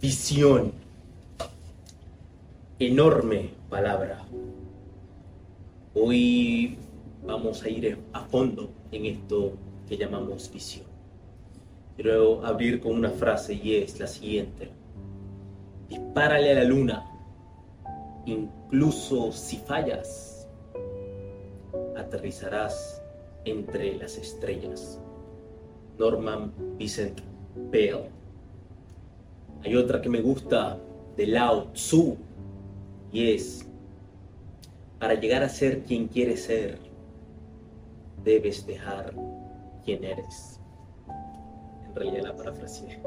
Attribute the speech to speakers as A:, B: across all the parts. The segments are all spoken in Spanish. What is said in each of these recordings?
A: Visión. Enorme palabra. Hoy vamos a ir a fondo en esto que llamamos visión. Quiero abrir con una frase y es la siguiente. Dispárale a la luna, incluso si fallas, aterrizarás entre las estrellas. Norman Vincent Peale. Hay otra que me gusta de Lao Tzu y es, para llegar a ser quien quieres ser, debes dejar quien eres. En realidad la parafraseé.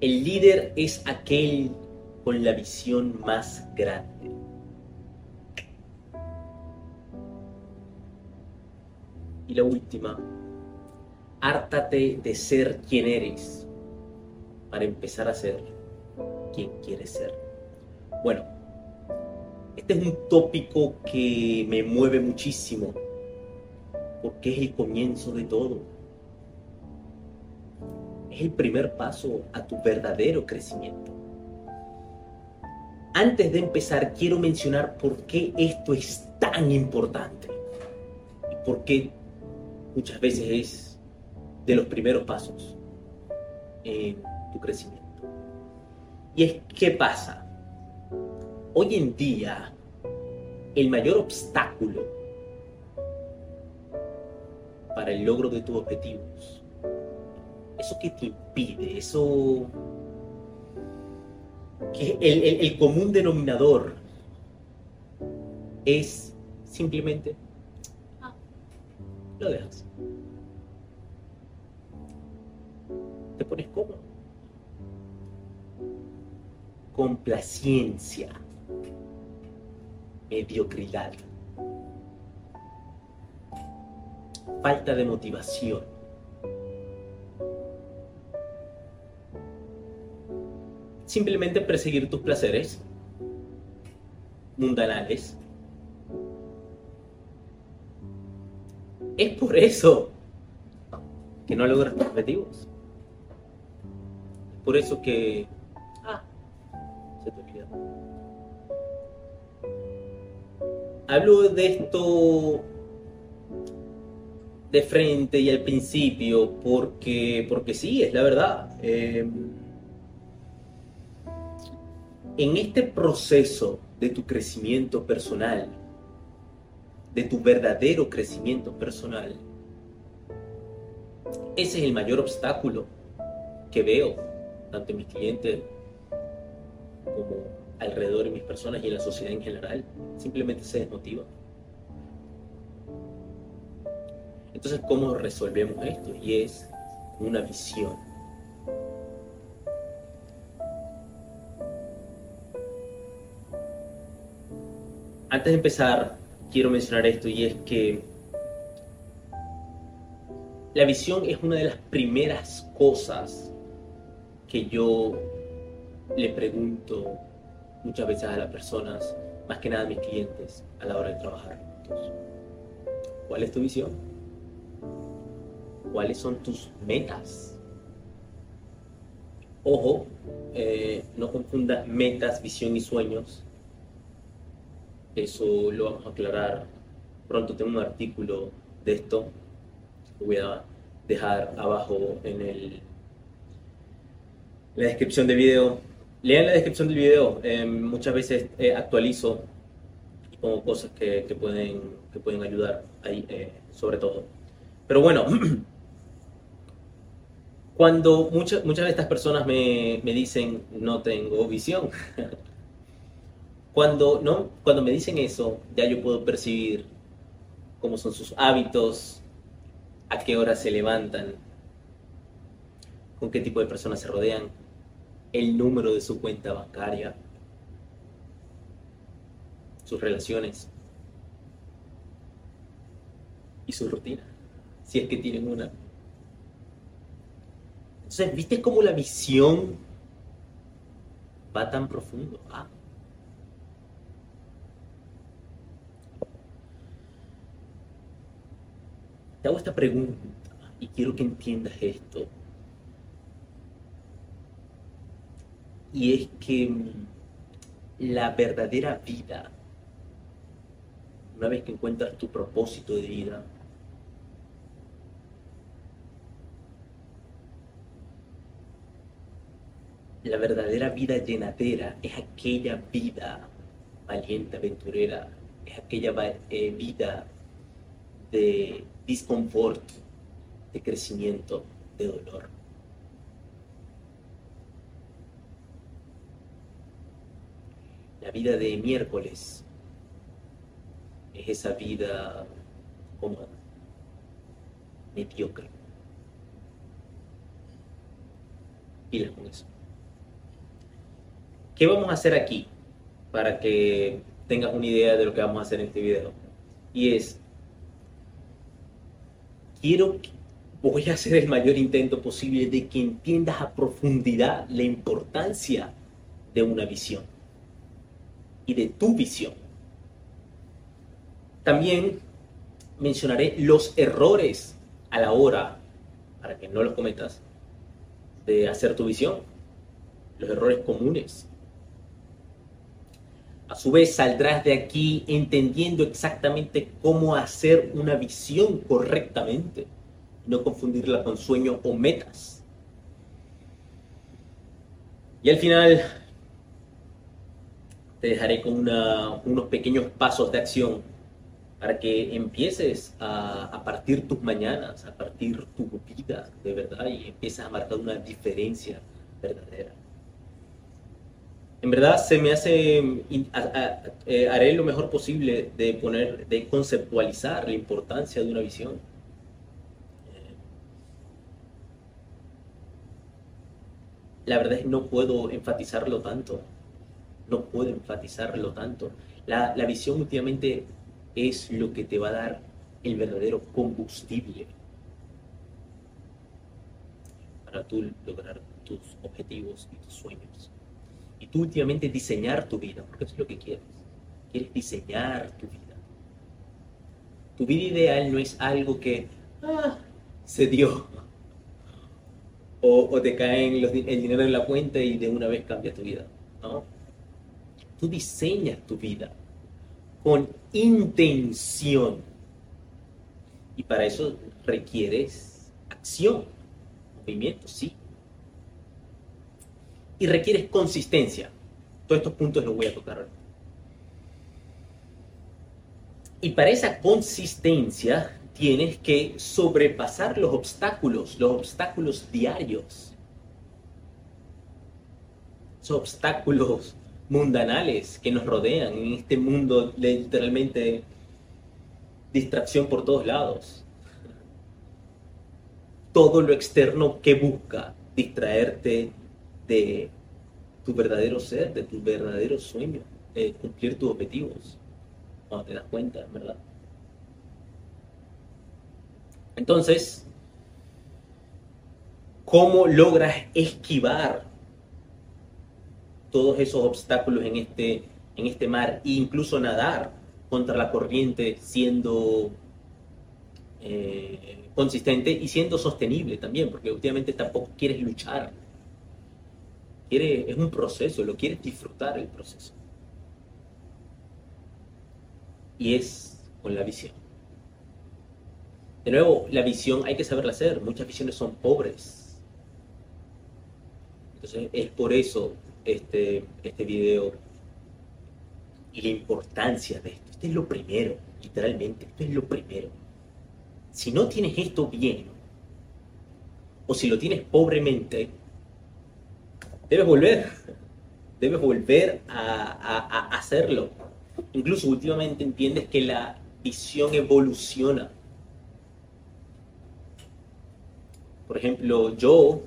A: El líder es aquel con la visión más grande. Y la última, hártate de ser quien eres para empezar a ser quien quieres ser. Bueno, este es un tópico que me mueve muchísimo porque es el comienzo de todo. Es el primer paso a tu verdadero crecimiento. Antes de empezar, quiero mencionar por qué esto es tan importante y por qué muchas veces es de los primeros pasos en tu crecimiento. Y es, ¿qué pasa? Hoy en día, el mayor obstáculo para el logro de tus objetivos, eso que te impide, eso que el, el común denominador es simplemente lo dejas. Te pones cómodo. Complacencia. Mediocridad. Falta de motivación. Simplemente perseguir tus placeres mundanales Es por eso que no logras tus objetivos. Es por eso que... Ah, se te olvidó. Hablo de esto de frente y al principio porque, porque sí, es la verdad. Eh, en este proceso de tu crecimiento personal, de tu verdadero crecimiento personal. Ese es el mayor obstáculo que veo, tanto en mis clientes como alrededor de mis personas y en la sociedad en general. Simplemente se desmotiva. Entonces, ¿cómo resolvemos esto? Y es una visión. Antes de empezar quiero mencionar esto y es que la visión es una de las primeras cosas que yo le pregunto muchas veces a las personas, más que nada a mis clientes, a la hora de trabajar juntos. ¿Cuál es tu visión? ¿Cuáles son tus metas? Ojo, eh, no confundas metas, visión y sueños eso lo vamos a aclarar pronto. Tengo un artículo de esto. Lo voy a dejar abajo en el, la descripción del video. Lean la descripción del video. Eh, muchas veces eh, actualizo y pongo cosas que, pueden, que pueden ayudar ahí, eh, sobre todo. Pero bueno, cuando muchas, muchas de estas personas me, me dicen no tengo visión, Cuando, ¿no? Cuando me dicen eso, ya yo puedo percibir cómo son sus hábitos, a qué hora se levantan, con qué tipo de personas se rodean, el número de su cuenta bancaria, sus relaciones y su rutina, si es que tienen una. Entonces, ¿viste cómo la visión va tan profundo? Ah, te hago esta pregunta. Y quiero que entiendas esto. Y es que mm, la verdadera vida, una vez que encuentras tu propósito de vida, la verdadera vida llenadera es aquella vida valiente, aventurera, es aquella eh, vida de disconfort, de crecimiento, de dolor. La vida de miércoles es esa vida cómoda, mediocre. Pilas con eso. ¿Qué vamos a hacer aquí? Para que tengas una idea de lo que vamos a hacer en este video. Y es, quiero, voy a hacer el mayor intento posible de que entiendas a profundidad la importancia de una visión y de tu visión. También mencionaré los errores a la hora, para que no los cometas, de hacer tu visión. Los errores comunes a su vez saldrás de aquí entendiendo exactamente cómo hacer una visión correctamente, no confundirla con sueños o metas. Y al final te dejaré con unos pequeños pasos de acción para que empieces a, a, partir tus mañanas, a partir tu vida de verdad y empieces a marcar una diferencia verdadera en verdad se me hace, eh, haré lo mejor posible de poner, de conceptualizar la importancia de una visión. La verdad es que no puedo enfatizarlo tanto, no puedo enfatizarlo tanto. La, la visión últimamente es lo que te va a dar el verdadero combustible para tú lograr tus objetivos y tus sueños y tú últimamente diseñar tu vida, porque eso es lo que quieres. Quieres diseñar tu vida. Tu vida ideal no es algo que ah, se dio o, te cae el dinero en la cuenta y de una vez cambia tu vida. ¿no? Tú diseñas tu vida con intención. Y para eso requieres acción, movimiento, sí, y requieres consistencia. Todos estos puntos los voy a tocar Y para esa consistencia tienes que sobrepasar los obstáculos, los obstáculos diarios. Esos obstáculos mundanales que nos rodean en este mundo de literalmente distracción por todos lados. Todo lo externo que busca distraerte de tu verdadero ser, de tu verdadero sueño, de cumplir tus objetivos, cuando te das cuenta, ¿verdad? Entonces, ¿cómo logras esquivar todos esos obstáculos en este, en este mar e incluso nadar contra la corriente siendo eh, consistente y siendo sostenible también? Porque últimamente tampoco quieres luchar es un proceso, lo quieres disfrutar el proceso. Y es con la visión. De nuevo, la visión hay que saberla hacer. Muchas visiones son pobres. Entonces, es por eso este, este video y la importancia de esto. Esto es lo primero, literalmente, esto es lo primero. Si no tienes esto bien, o si lo tienes pobremente, debes volver, debes volver a, hacerlo. Incluso últimamente entiendes que la visión evoluciona. Por ejemplo, yo,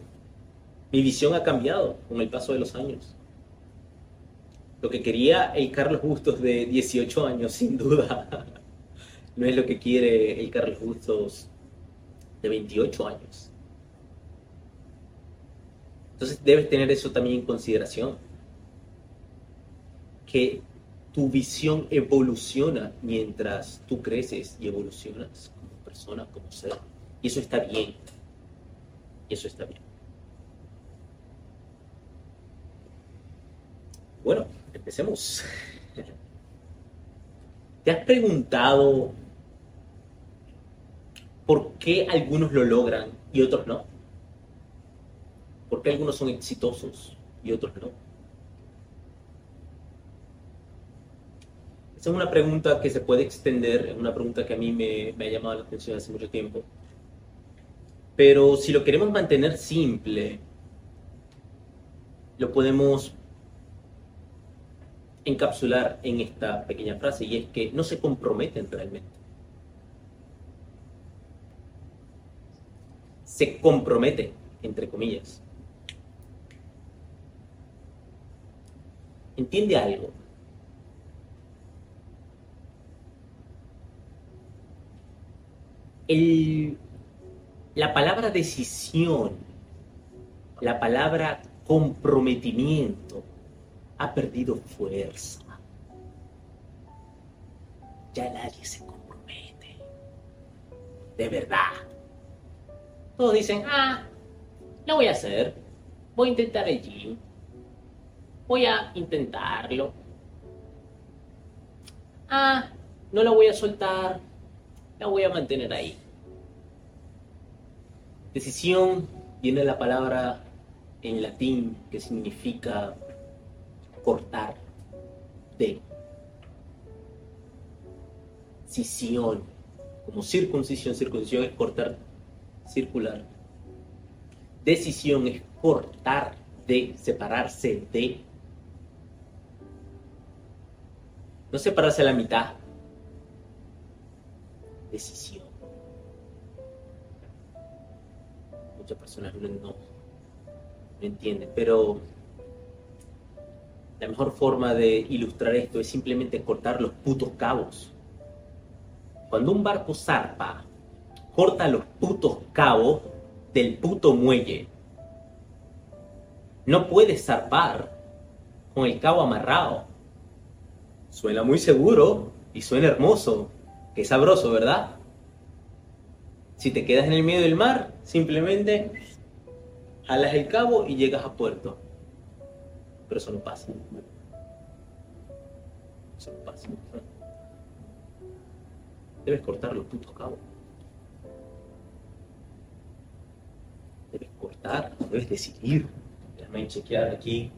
A: mi visión ha cambiado con el paso de los años. Lo que quería el Carlos Bustos de 18 años, sin duda, no es lo que quiere el Carlos Bustos de 28 años. Entonces debes tener eso también en consideración. Que tu visión evoluciona mientras tú creces y evolucionas como persona, como ser. Y eso está bien. Eso está bien. Bueno, empecemos. ¿Te has preguntado por qué algunos lo logran y otros no? ¿Por qué algunos son exitosos y otros no? Esa es una pregunta que se puede extender, es una pregunta que a mí me, me ha llamado la atención hace mucho tiempo. Pero si lo queremos mantener simple, lo podemos encapsular en esta pequeña frase y es que no se comprometen realmente. Se comprometen, entre comillas. Entiende algo. la palabra decisión, la palabra comprometimiento, ha perdido fuerza. Ya nadie se compromete. De verdad. Todos dicen, ah, lo voy a hacer. Voy a intentar el gym. Voy a intentarlo. Ah, no lo voy a soltar. La voy a mantener ahí. Decisión viene de la palabra en latín que significa cortar de cisión, como circuncisión, circuncisión es cortar, circular. Decisión es cortar de, separarse de. No separarse a la mitad. Decisión. Muchas personas no, no entienden, pero la mejor forma de ilustrar esto es simplemente cortar los putos cabos. Cuando un barco zarpa, corta los putos cabos del puto muelle. No puedes zarpar con el cabo amarrado. Suena muy seguro y suena hermoso. Qué sabroso, ¿verdad? Si te quedas en el medio del mar, simplemente jalas el cabo y llegas a puerto pero eso no pasa. Eso no pasa. Debes cortar los putos cabos. Debes cortar, debes decidir. Déjame chequear aquí.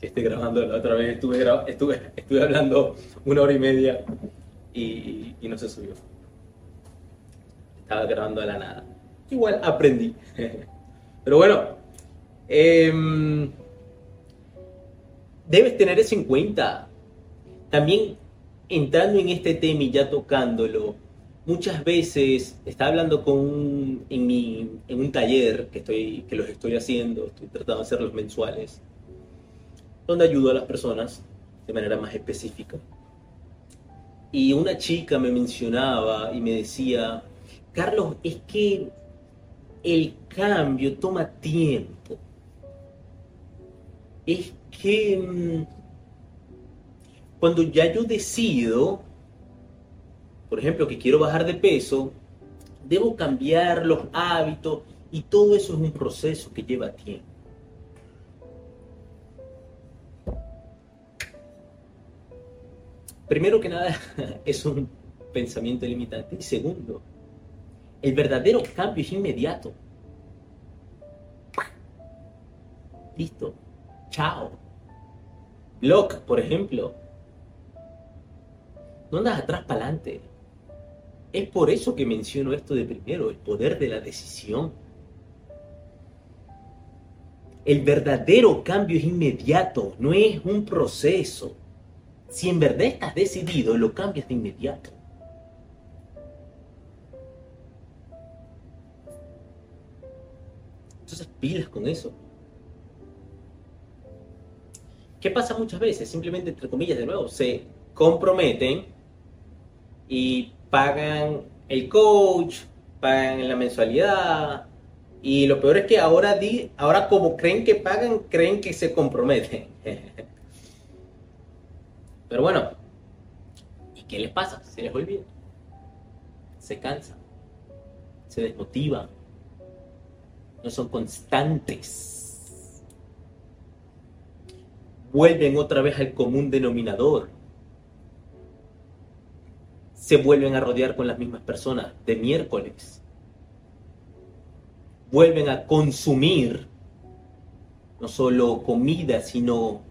A: Si estoy grabando la otra vez, estuve, estuve, estuve hablando una hora y media y, y no se subió. Estaba grabando de la nada. Igual aprendí. Pero bueno, em, debes tener eso en cuenta. También entrando en este tema y ya tocándolo, muchas veces está hablando con en, en un taller que, estoy, que los estoy haciendo, estoy tratando de hacerlos mensuales, donde ayudo a las personas de manera más específica. Y una chica me mencionaba y me decía, Carlos, es que el cambio toma tiempo. Es que mm, cuando ya yo decido, por ejemplo, que quiero bajar de peso, debo cambiar los hábitos y todo eso es un proceso que lleva tiempo. Primero que nada, es un pensamiento limitante. Y segundo, el verdadero cambio es inmediato. Listo. Chao. Block, por ejemplo. No andas atrás para adelante. Es por eso que menciono esto de primero, el poder de la decisión. El verdadero cambio es inmediato, no es un proceso. Si en verdad estás decidido, lo cambias de inmediato. Entonces pilas con eso. ¿Qué pasa muchas veces? Simplemente, entre comillas, de nuevo, se comprometen y pagan el coach, pagan la mensualidad. Y lo peor es que ahora, di, ahora como creen que pagan, creen que se comprometen. Pero bueno, qué les pasa? Se les olvida. Se cansan. Se desmotivan. No son constantes. Vuelven otra vez al común denominador. Se vuelven a rodear con las mismas personas de miércoles. Vuelven a consumir no solo comida, sino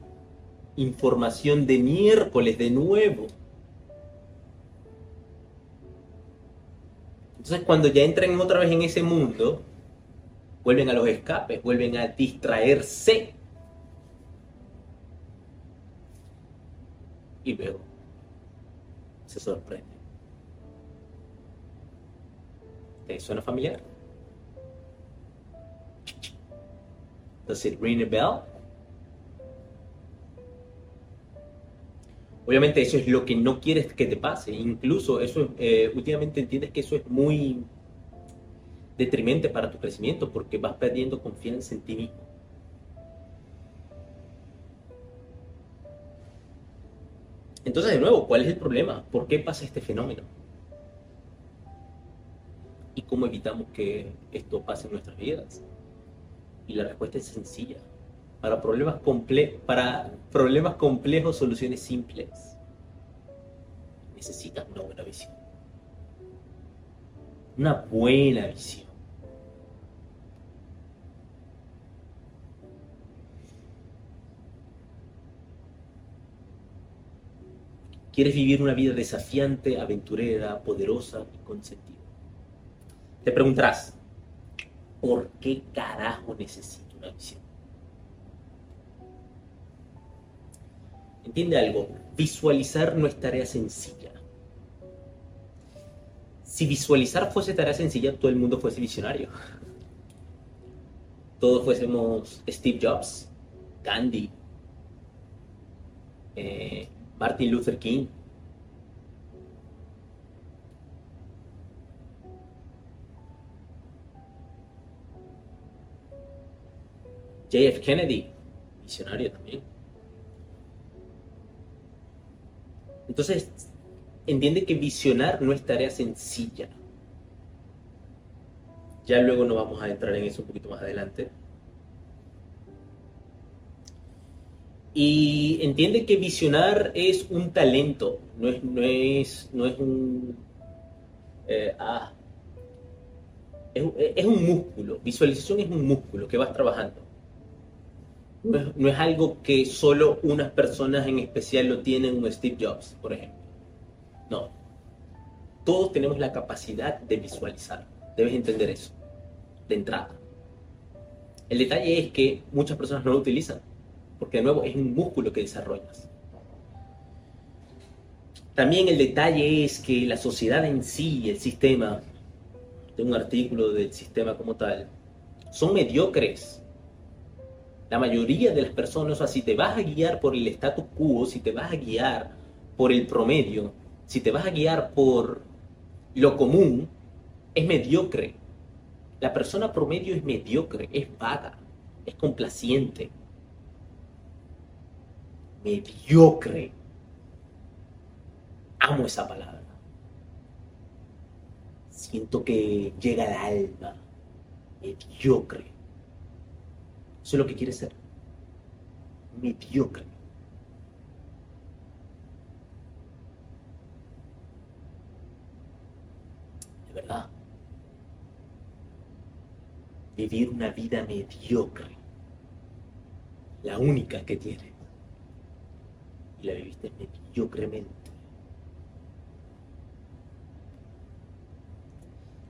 A: información de miércoles de nuevo. Entonces cuando ya entran otra vez en ese mundo, vuelven a los escapes, vuelven a distraerse. Y luego se sorprende. ¿Te suena familiar? Does it ring a bell? Obviamente eso es lo que no quieres que te pase. Incluso eso, eh, últimamente entiendes que eso es muy detrimente para tu crecimiento porque vas perdiendo confianza en ti mismo. Entonces, de nuevo, ¿cuál es el problema? ¿Por qué pasa este fenómeno? ¿Y cómo evitamos que esto pase en nuestras vidas? Y la respuesta es sencilla. Para problemas, complejos, soluciones simples. Necesitas una buena visión. Una buena visión. ¿Quieres vivir una vida desafiante, aventurera, poderosa y con sentido? Te preguntarás, ¿por qué carajo necesito una visión? Entiende algo, visualizar no es tarea sencilla. Si visualizar fuese tarea sencilla, todo el mundo fuese visionario. Todos fuésemos Steve Jobs, Gandhi, eh, Martin Luther King. JF Kennedy, visionario también. Entonces, entiende que visionar no es tarea sencilla. Ya luego no vamos a entrar en eso un poquito más adelante. Y entiende que visionar es un talento, no es, no es, no es un... Eh, ah, es un músculo. Visualización es un músculo que vas trabajando. No es, algo que solo unas personas en especial lo tienen, como Steve Jobs, por ejemplo. No. Todos tenemos la capacidad de visualizar. Debes entender eso, de entrada. El detalle es que muchas personas no lo utilizan, porque de nuevo es un músculo que desarrollas. También el detalle es que la sociedad en sí, el sistema, de un artículo del sistema como tal, son mediocres la mayoría de las personas, o sea, si te vas a guiar por el status quo, si te vas a guiar por el promedio, si te vas a guiar por lo común, es mediocre. La persona promedio es mediocre, es vaga, es complaciente. Mediocre. Amo esa palabra. Siento que llega al alma. Mediocre. Eso es lo que quiere ser. Mediocre. De verdad. Vivir una vida mediocre. La única que tienes. Y la viviste mediocremente.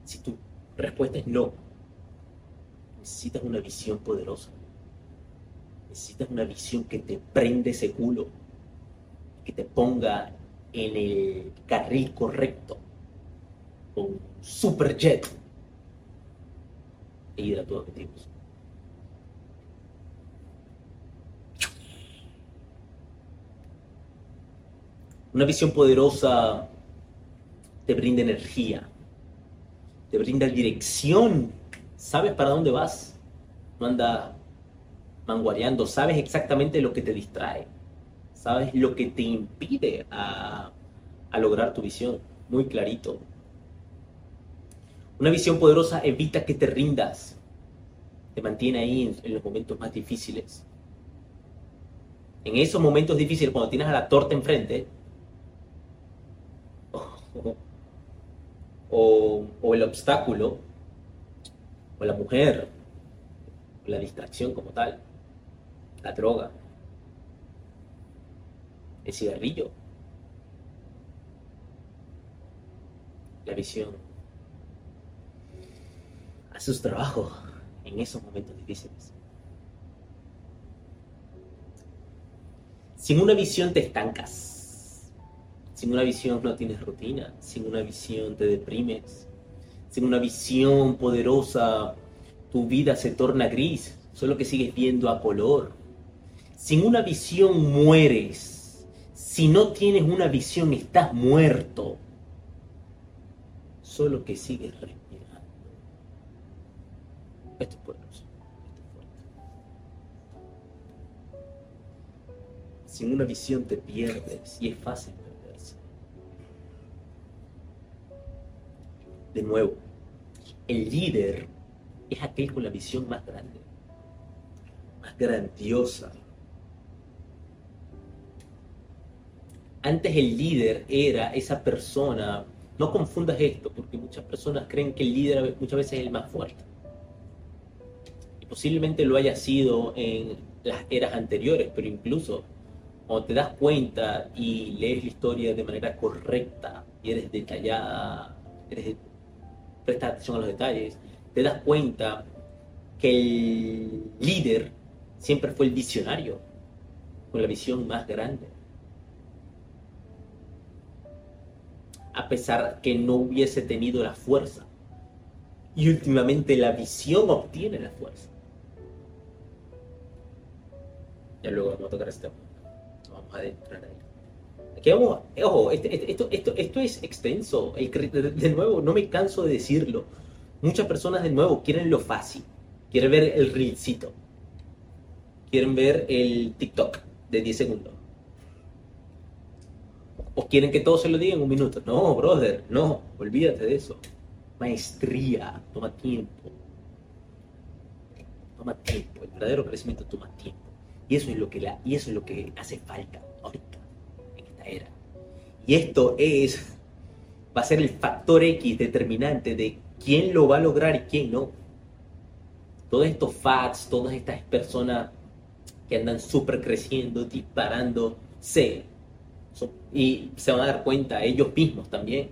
A: Si tu respuesta es no, necesitas una visión poderosa. Necesitas una visión que te prende ese culo, que te ponga en el carril correcto, con superjet e ir a tus objetivos. Una visión poderosa te brinda energía, te brinda dirección, sabes para dónde vas, no andas manguareando, sabes exactamente lo que te distrae, sabes lo que te impide a, lograr tu visión, muy clarito. Una visión poderosa evita que te rindas, te mantiene ahí en, los momentos más difíciles. En esos momentos difíciles, cuando tienes a la torta enfrente, o, o el obstáculo, o la mujer, o la distracción como tal, la droga, el cigarrillo, la visión. Hace su trabajo en esos momentos difíciles. Sin una visión te estancas. Sin una visión no tienes rutina. Sin una visión te deprimes. Sin una visión poderosa tu vida se torna gris. Solo que sigues viendo a color. Sin una visión mueres. Si no tienes una visión estás muerto solo que sigues respirando. Esto es poderoso. Sin una visión te pierdes y es fácil perderse. De nuevo, el líder es aquel con la visión más grande, más grandiosa. Antes el líder era esa persona no confundas esto, porque muchas personas creen que el líder muchas veces es el más fuerte. Y posiblemente lo haya sido en las eras anteriores, pero incluso cuando te das cuenta y lees la historia de manera correcta y eres detallada, eres, prestas atención a los detalles, te das cuenta que el líder siempre fue el visionario, con la visión más grande. A pesar que no hubiese tenido la fuerza. Y últimamente la visión obtiene la fuerza. Ya luego vamos a tocar este Vamos a adentrar ahí. Vamos, ojo, este, este, esto, esto, esto es extenso. de nuevo, no me canso de decirlo. Muchas personas de nuevo quieren lo fácil. Quieren ver el reelcito. Quieren ver el TikTok de 10 segundos ¿O quieren que todo se lo diga en un minuto? No, brother, no, olvídate de eso. Maestría, toma tiempo. Toma tiempo, el verdadero crecimiento toma tiempo. Y eso es lo que, la, y eso es lo que hace falta ahorita, en esta era. Y esto es, va a ser el factor X determinante de quién lo va a lograr y quién no. Todos estos fats, todas estas personas que andan súper creciendo, disparando, se y se van a dar cuenta ellos mismos también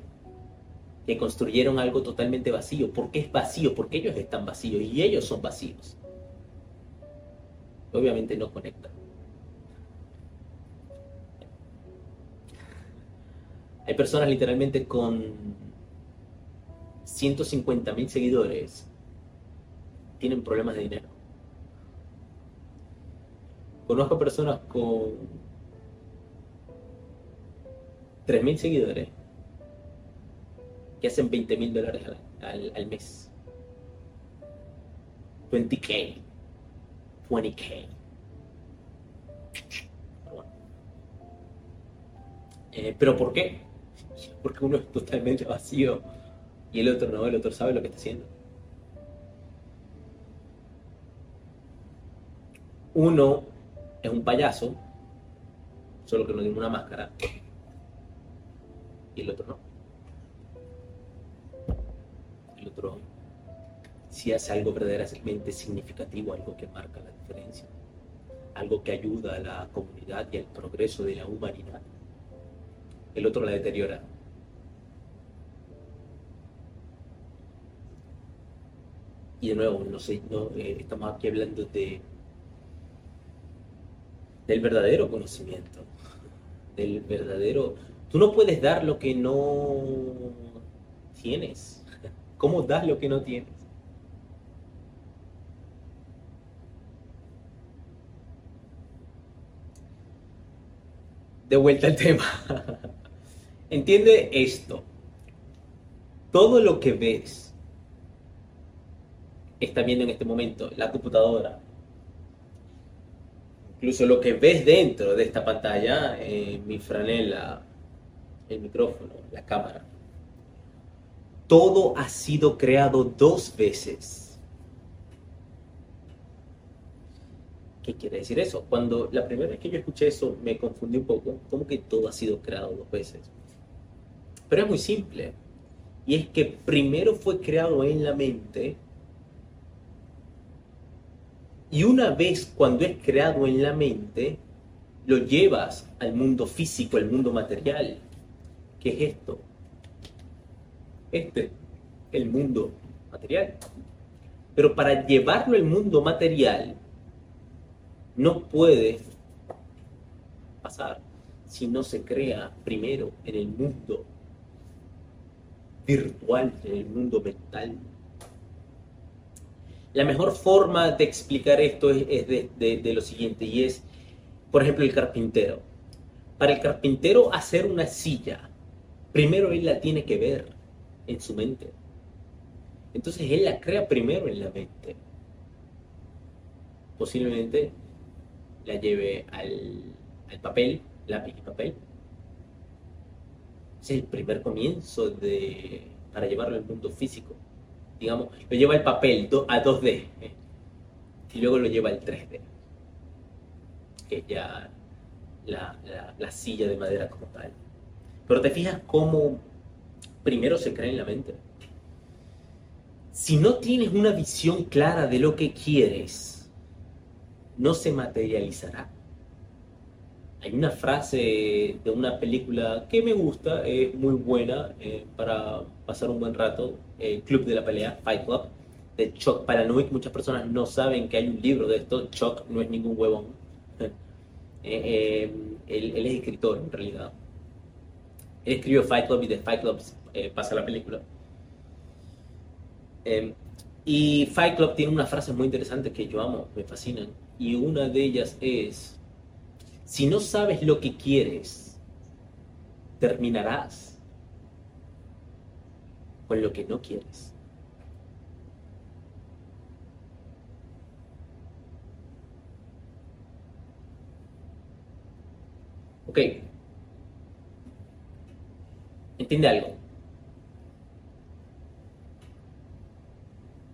A: que construyeron algo totalmente vacío. ¿Por qué es vacío? Porque ellos están vacíos y ellos son vacíos. Obviamente no conectan. Hay personas literalmente con 150 mil seguidores tienen problemas de dinero. Conozco personas con 3.000 seguidores que hacen 20 mil dólares al, mes. 20k. 20k. Eh, ¿Pero por qué? Porque uno es totalmente vacío y el otro no, el otro sabe lo que está haciendo. Uno es un payaso, solo que no tiene una máscara y el otro no. El otro si hace algo verdaderamente significativo, algo que marca la diferencia, algo que ayuda a la comunidad y al progreso de la humanidad. El otro la deteriora. Y de nuevo, no sé, no, eh, estamos aquí hablando de del verdadero conocimiento, del verdadero Tú no puedes dar lo que no tienes. ¿Cómo das lo que no tienes? De vuelta al tema. Entiende esto. Todo lo que ves, está viendo en este momento, la computadora, incluso lo que ves dentro de esta pantalla, mi franela, el micrófono, la cámara. Todo ha sido creado dos veces. ¿Qué quiere decir eso? Cuando la primera vez que yo escuché eso me confundí un poco. ¿Cómo que todo ha sido creado dos veces? Pero es muy simple. Y es que primero fue creado en la mente. Y una vez cuando es creado en la mente, lo llevas al mundo físico, al mundo material. ¿Qué es esto? Este, el mundo material. Pero para llevarlo al mundo material, no puede pasar si no se crea primero en el mundo virtual, en el mundo mental. La mejor forma de explicar esto es, de lo siguiente, y es por ejemplo, el carpintero. Para el carpintero hacer una silla, primero él la tiene que ver en su mente. Entonces él la crea primero en la mente. Posiblemente la lleve al, papel, lápiz y papel. es el primer comienzo de, para llevarlo al mundo físico. Digamos, lo lleva el papel a 2D ¿eh? y luego lo lleva al 3D que ya la, silla de madera como tal. Pero te fijas cómo primero se crea en la mente. Si no tienes una visión clara de lo que quieres, no se materializará. Hay una frase de una película que me gusta, es muy buena eh, para pasar un buen rato, el Club de la Pelea, Fight Club, de Chuck Palahniuk. Muchas personas no saben que hay un libro de esto. Chuck no es ningún huevón. Eh, él, es escritor en realidad. Él escribió Fight Club y de Fight Club eh, pasa la película. Em, y Fight Club tiene una frase muy interesante que yo amo, me fascinan. Y una de ellas es, si no sabes lo que quieres, terminarás con lo que no quieres. Ok. Entiende algo.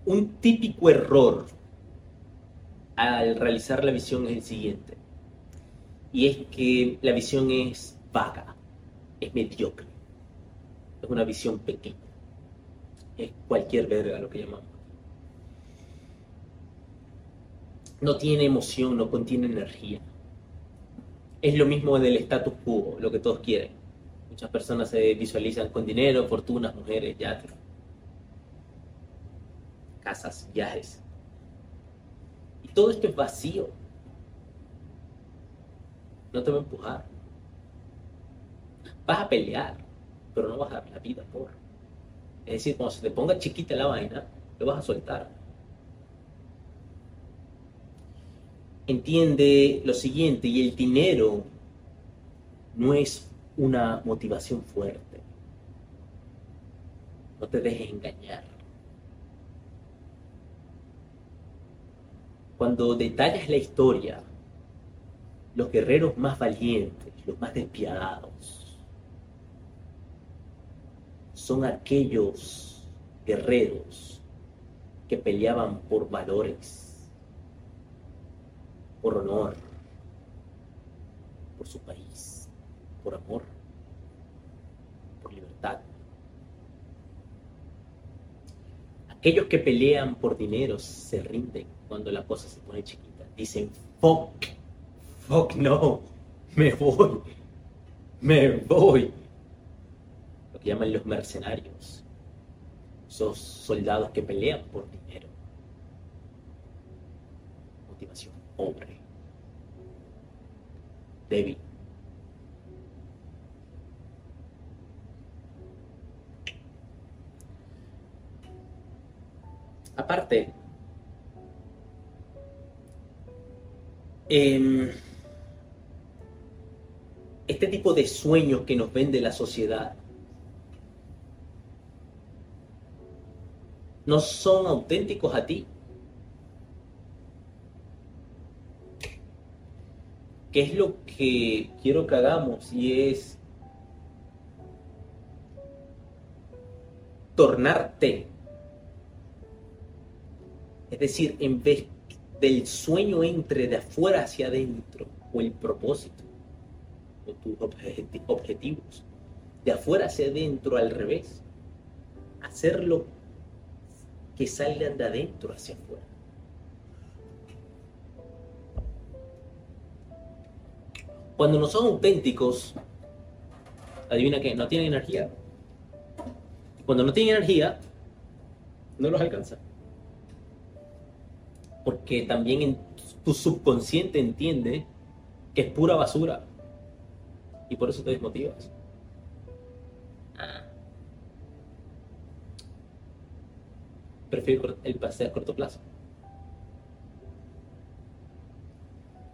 A: Un típico error al realizar la visión es el siguiente. Y es que la visión es vaga, es mediocre, es una visión pequeña, es cualquier verga lo que llamamos. No tiene emoción, no contiene energía es lo mismo del status quo, lo que todos quieren. Muchas personas se visualizan con dinero, fortunas, mujeres, yates, casas, viajes. Y todo esto es vacío. No te va a empujar. Vas a pelear, pero no vas a dar la vida por. Es decir, cuando se te ponga chiquita la vaina, lo vas a soltar. entiende lo siguiente, y el dinero no es una motivación fuerte. No te dejes engañar. Cuando detallas la historia, los guerreros más valientes, los más despiadados, son aquellos guerreros que peleaban por valores por honor, por su país, por amor, por libertad. Aquellos que pelean por dinero se rinden cuando la cosa se pone chiquita. Dicen, fuck, fuck no, me voy, me voy. Lo que llaman los mercenarios. Esos soldados que pelean por dinero. Motivación pobre, débil. Aparte, em, este tipo de sueños que nos vende la sociedad no son auténticos a ti. ¿Qué es lo que quiero que hagamos? Y es tornarte. Es decir, en vez del sueño entre de afuera hacia adentro, o el propósito, o tus objetivos, de afuera hacia adentro al revés, hacerlo que salgan de adentro hacia afuera. Cuando no son auténticos, adivina qué, no tienen energía. Cuando no tienen energía, no los alcanza. Porque también tu subconsciente entiende que es pura basura. Y por eso te desmotivas. Ah. Prefiero el paseo a corto plazo.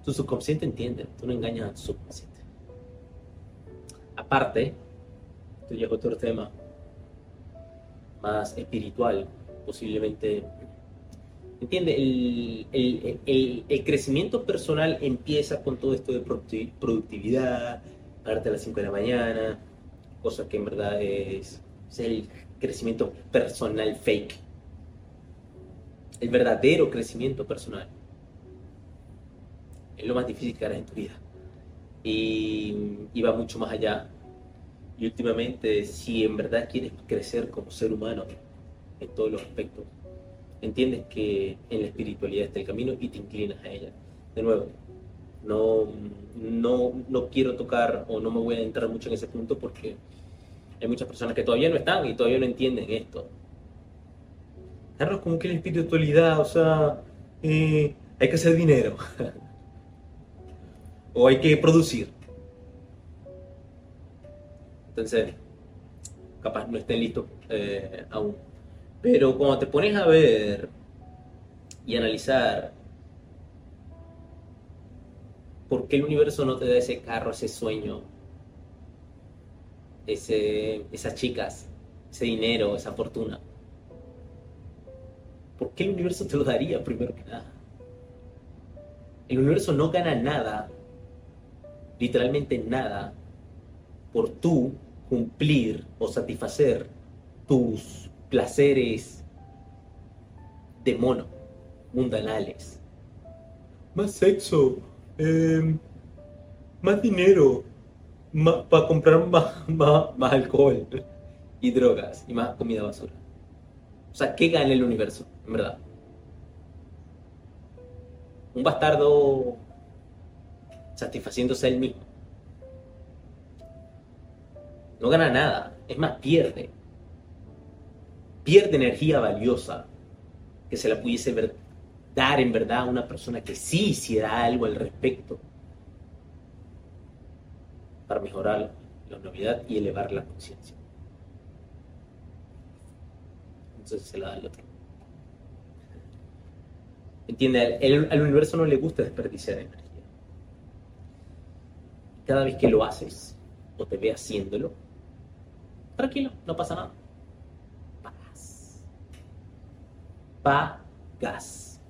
A: Tu subconsciente entiende, tú no engañas al subconsciente. Aparte, ya es otro tema más espiritual, posiblemente. ¿Entiende? El, crecimiento personal empieza con todo esto de productividad, pararte a las 5 de la mañana, cosa que en verdad es, es el crecimiento personal fake. El verdadero crecimiento personal es lo más difícil que harás en tu vida. Y, va mucho más allá. Y últimamente, si en verdad quieres crecer como ser humano en todos los aspectos, entiendes que en la espiritualidad está el camino y te inclinas a ella. De nuevo, no, no, no quiero tocar o no me voy a entrar mucho en ese punto porque hay muchas personas que todavía no están y todavía no entienden esto. Carlos, como que la espiritualidad, o sea, eh, hay que hacer dinero. o hay que producir. Entonces, capaz no estén listos eh, aún. Pero cuando te pones a ver y analizar por qué el universo no te da ese carro, ese sueño, ese, esas chicas, ese dinero, esa fortuna, ¿por qué el universo te lo daría primero que nada? El universo no gana nada literalmente nada por tú cumplir o satisfacer tus placeres de mono, mundanales. Más sexo, em, más dinero, para comprar más, más, alcohol y drogas y más comida basura. O sea, ¿qué gana el universo, en verdad? Un bastardo satisfaciéndose él mismo. No gana nada, es más, pierde. Pierde energía valiosa que se la pudiese dar en verdad a una persona que sí hiciera algo al respecto para mejorar la novedad y elevar la conciencia. Entonces se la da al otro. Entiende, al universo no le gusta desperdiciar energía cada vez que lo haces o te ve haciéndolo, tranquilo, no pasa nada. Pagas. Pagas.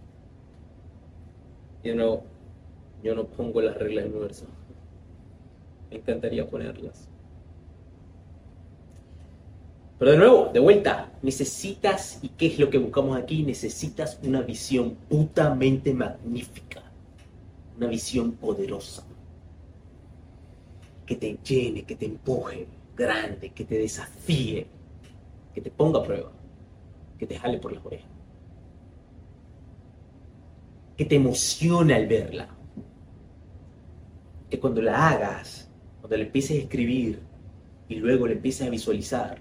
A: Yo no, yo no pongo las reglas del universo. Me encantaría ponerlas. Pero de nuevo, de vuelta, necesitas, ¿y qué es lo que buscamos aquí? Necesitas una visión putamente magnífica, una visión poderosa que te llene, que te empuje, grande, que te desafíe, que te ponga a prueba, que te jale por las orejas, que te emocione al verla, que cuando la hagas, cuando la empieces a escribir y luego la empieces a visualizar,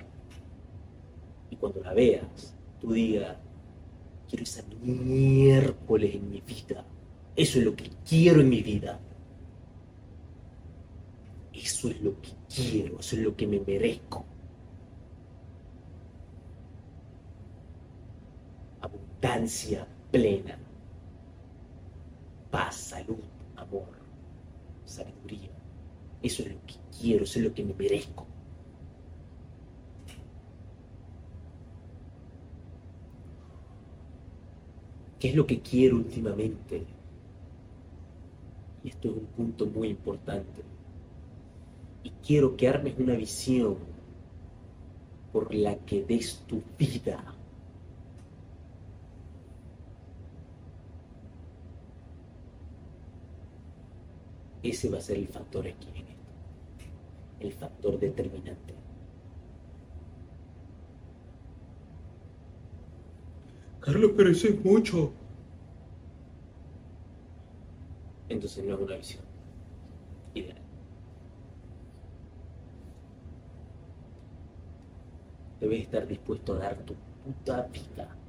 A: y cuando la veas, tú digas, quiero esa miércoles en mi vida, eso es lo que quiero en mi vida eso es lo que quiero, eso es lo que me merezco. Abundancia plena. Paz, salud, amor, sabiduría. Eso es lo que quiero, eso es lo que me merezco. ¿Qué es lo que quiero últimamente? Y esto es un punto muy importante y quiero que armes una visión por la que des tu vida. Ese va a ser el factor aquí en esto, el factor determinante.
B: Carlos, pero eso es mucho.
A: Entonces no es una visión ideal. Debes estar dispuesto a dar tu puta vida.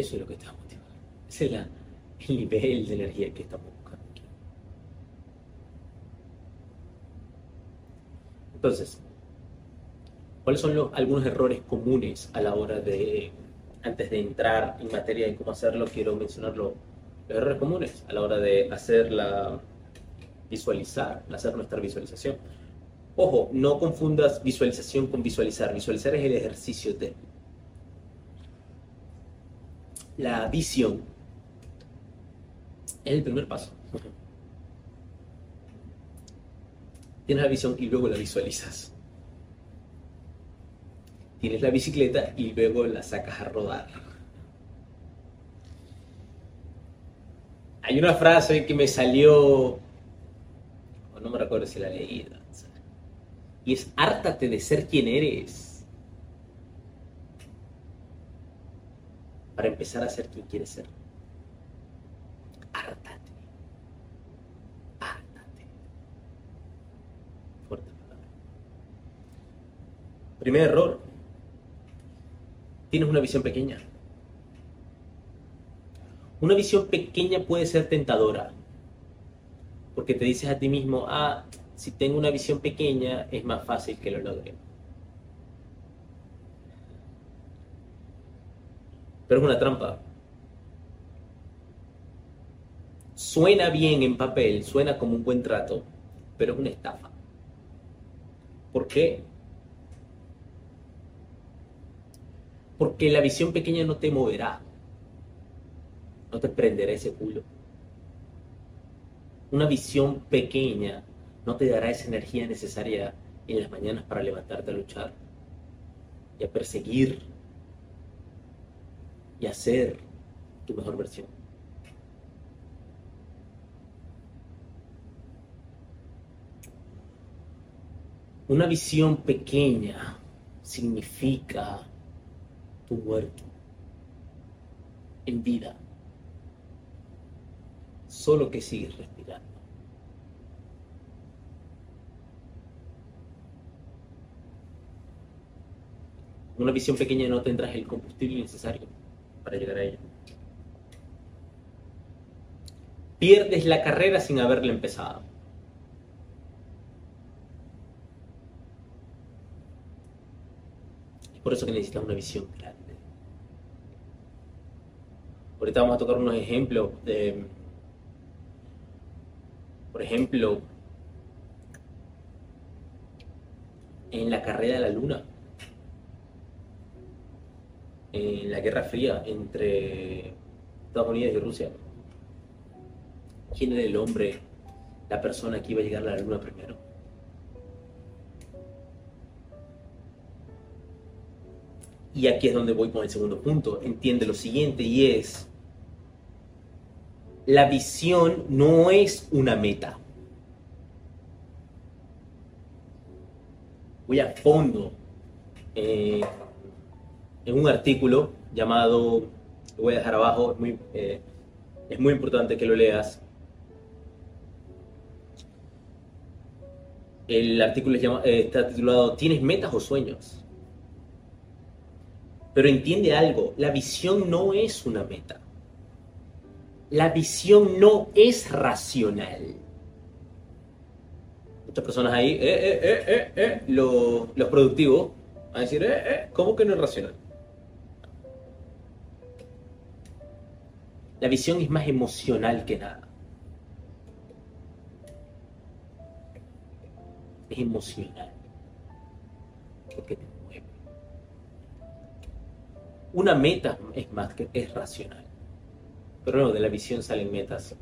A: Eso es lo que te va. Ese es la- el nivel de energía que estamos buscando. Entonces, ¿cuáles son los- algunos errores comunes a la hora de, antes de entrar en materia de cómo hacerlo, quiero mencionar lo- los errores comunes a la hora de hacer la visualizar, hacer nuestra visualización. Ojo, no confundas visualización con visualizar. Visualizar es el ejercicio de la visión. Es el primer paso. Tienes la visión y luego la visualizas. Tienes la bicicleta y luego la sacas a rodar. Hay una frase que me salió, o no me recuerdo si la leí, y es hártate de ser quien eres para empezar a ser quien quieres ser. Hártate. Hártate. Fuerte palabra. Primer error. Tienes una visión pequeña. Una visión pequeña puede ser tentadora. Porque te dices a ti mismo, ah, si tengo una visión pequeña es más fácil que lo logre. Pero es una trampa. Suena bien en papel, suena como un buen trato, pero es una estafa. ¿Por qué? Porque la visión pequeña no te moverá, no te prenderá ese culo. Una visión pequeña no te dará esa energía necesaria en las mañanas para levantarte a luchar y a perseguir y a ser tu mejor versión. Una visión pequeña significa tu muerto en vida, solo que sigues respirando. Una visión pequeña no tendrás el combustible necesario llegar a ella. Pierdes la carrera sin haberla empezado. Es por eso que necesitas una visión grande. Ahorita vamos a tocar unos ejemplos de, por ejemplo, en la carrera de la luna, en la Guerra Fría entre Estados Unidos y Rusia. ¿Quién era el hombre, la persona que iba a llegar a la luna primero? Y aquí es donde voy con el segundo punto. Entiende lo siguiente y es, la visión no es una meta. Voy a fondo eh, en un artículo llamado, lo voy a dejar abajo, es muy, eh, importante que lo leas. El artículo eh, está titulado ¿Tienes metas o sueños? Pero entiende algo, la visión no es una meta. La visión no es racional. Muchas personas ahí, eh, eh, eh, eh, eh, los, los productivos, van a decir, eh, eh, ¿cómo que no es racional? La visión es más emocional que nada. Es emocional. Porque te mueve. Una meta es más que es racional. Pero no, de la visión salen metas.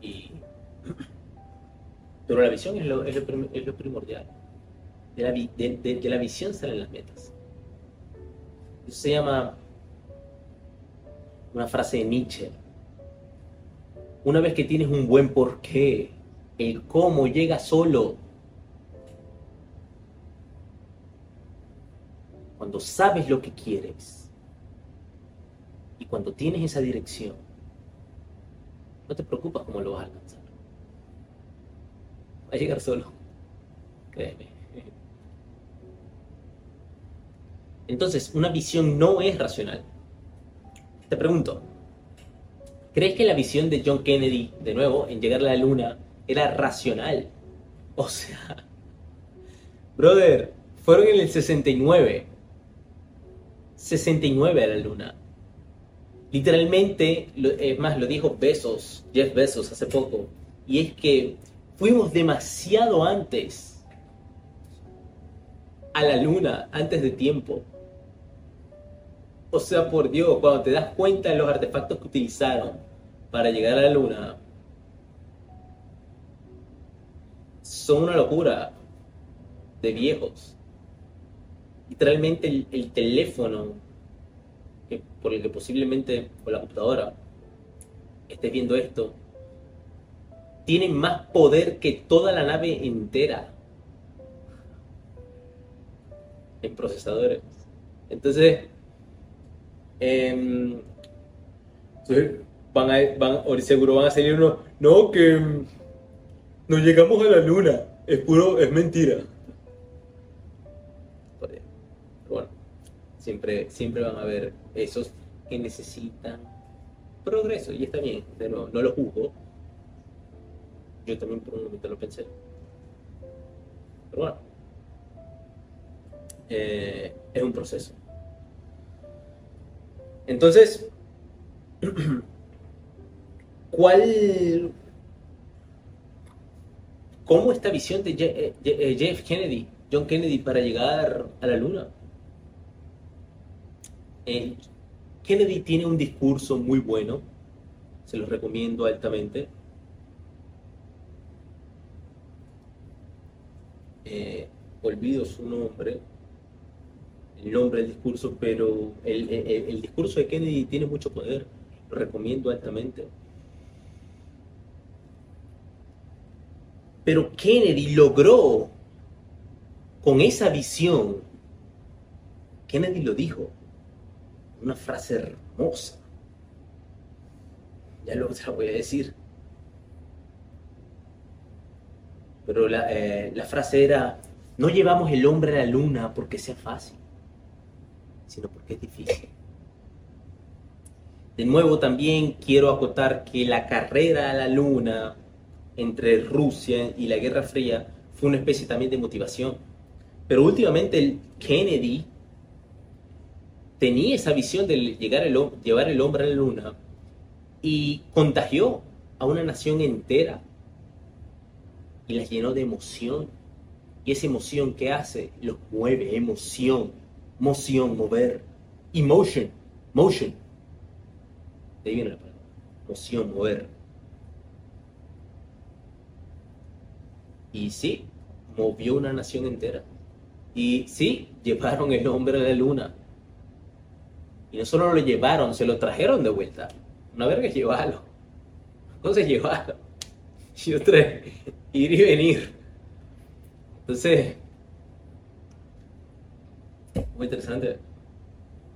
A: Y Pero la visión es lo, es lo primordial. De la, visión salen las metas. Se llama una frase de Nietzsche. Una vez que tienes un buen porqué, el cómo llega solo. Cuando sabes lo que quieres y cuando tienes esa dirección, no te preocupas cómo lo vas a alcanzar. Va a llegar solo. Créeme. Entonces, una visión no es racional. Te pregunto, ¿crees que la visión de John Kennedy, de nuevo, en llegar a la luna, era racional? O sea, brother, fueron en el 69. 69 a la luna. Literalmente, es más, lo dijo Bezos, Jeff Bezos hace poco, y es que fuimos demasiado antes a la luna, antes de tiempo. O sea, por Dios, cuando te das cuenta de los artefactos que utilizaron para llegar a la luna, son una locura de viejos. Literalmente el, el teléfono que- por el que posiblemente, o la computadora, estés viendo esto, tiene más poder que toda la nave entera en procesadores. Entonces,
B: Sí, van seguro van a salir unos. No, que mm, no llegamos a la luna. Es puro, es mentira.
A: Pero bueno, siempre, siempre van a haber esos que necesitan progreso. Y está bien, nuevo, no lo juzgo. Yo también por un momento lo pensé. Pero bueno, eh, es un proceso. Entonces, ¿cuál... ¿Cómo esta visión de eh, eh, Jeff Kennedy, John Kennedy, para llegar a la luna? Kennedy tiene un discurso muy bueno, se lo recomiendo altamente. Eh, olvido su nombre, el nombre del discurso, pero el, el- discurso de Kennedy tiene mucho poder, lo recomiendo altamente. Pero Kennedy logró, con esa visión, Kennedy lo dijo, una frase hermosa. Ya luego te la voy a decir. Pero la, eh, la frase era, no llevamos el hombre a la luna porque sea fácil, sino porque es difícil. De nuevo también quiero acotar que la carrera a la luna entre Rusia y la Guerra Fría fue una especie también de motivación. Pero últimamente el Kennedy tenía esa visión de llegar el, llevar el hombre a la luna y contagió a una nación entera y la llenó de emoción. Y esa emoción que hace los mueve, emoción, moción, mover, emotion, motion. De ahí viene la palabra, moción, mover. Y sí, movió una nación entera. Y sí, llevaron el hombre a la luna. Y no solo lo llevaron, se lo trajeron de vuelta. Una verga llevarlo. Una cosa es llevarlo. Y otra ir y venir. Entonces, muy interesante.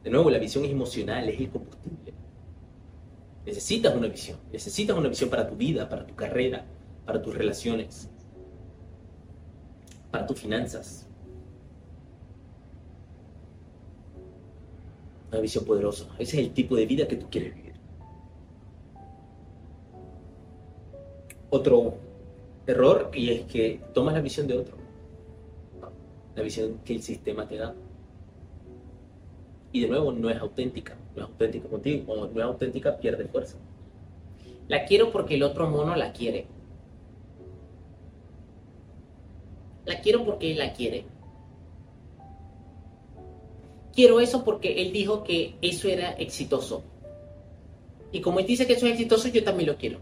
A: De nuevo, la visión es emocional, es el combustible. Necesitas una visión. Necesitas una visión para tu vida, para tu carrera, para tus relaciones, para tus finanzas. Una visión poderosa. Ese es el tipo de vida que tú quieres vivir. Otro error y es que tomas la visión de otro. La visión que el sistema te da. Y de nuevo, no es auténtica. No es auténtica contigo. Cuando no es auténtica, pierde fuerza. La quiero porque el otro mono la quiere. La quiero porque él la quiere. Quiero eso porque él dijo que eso era exitoso. Y como él dice que eso es exitoso, yo también lo quiero.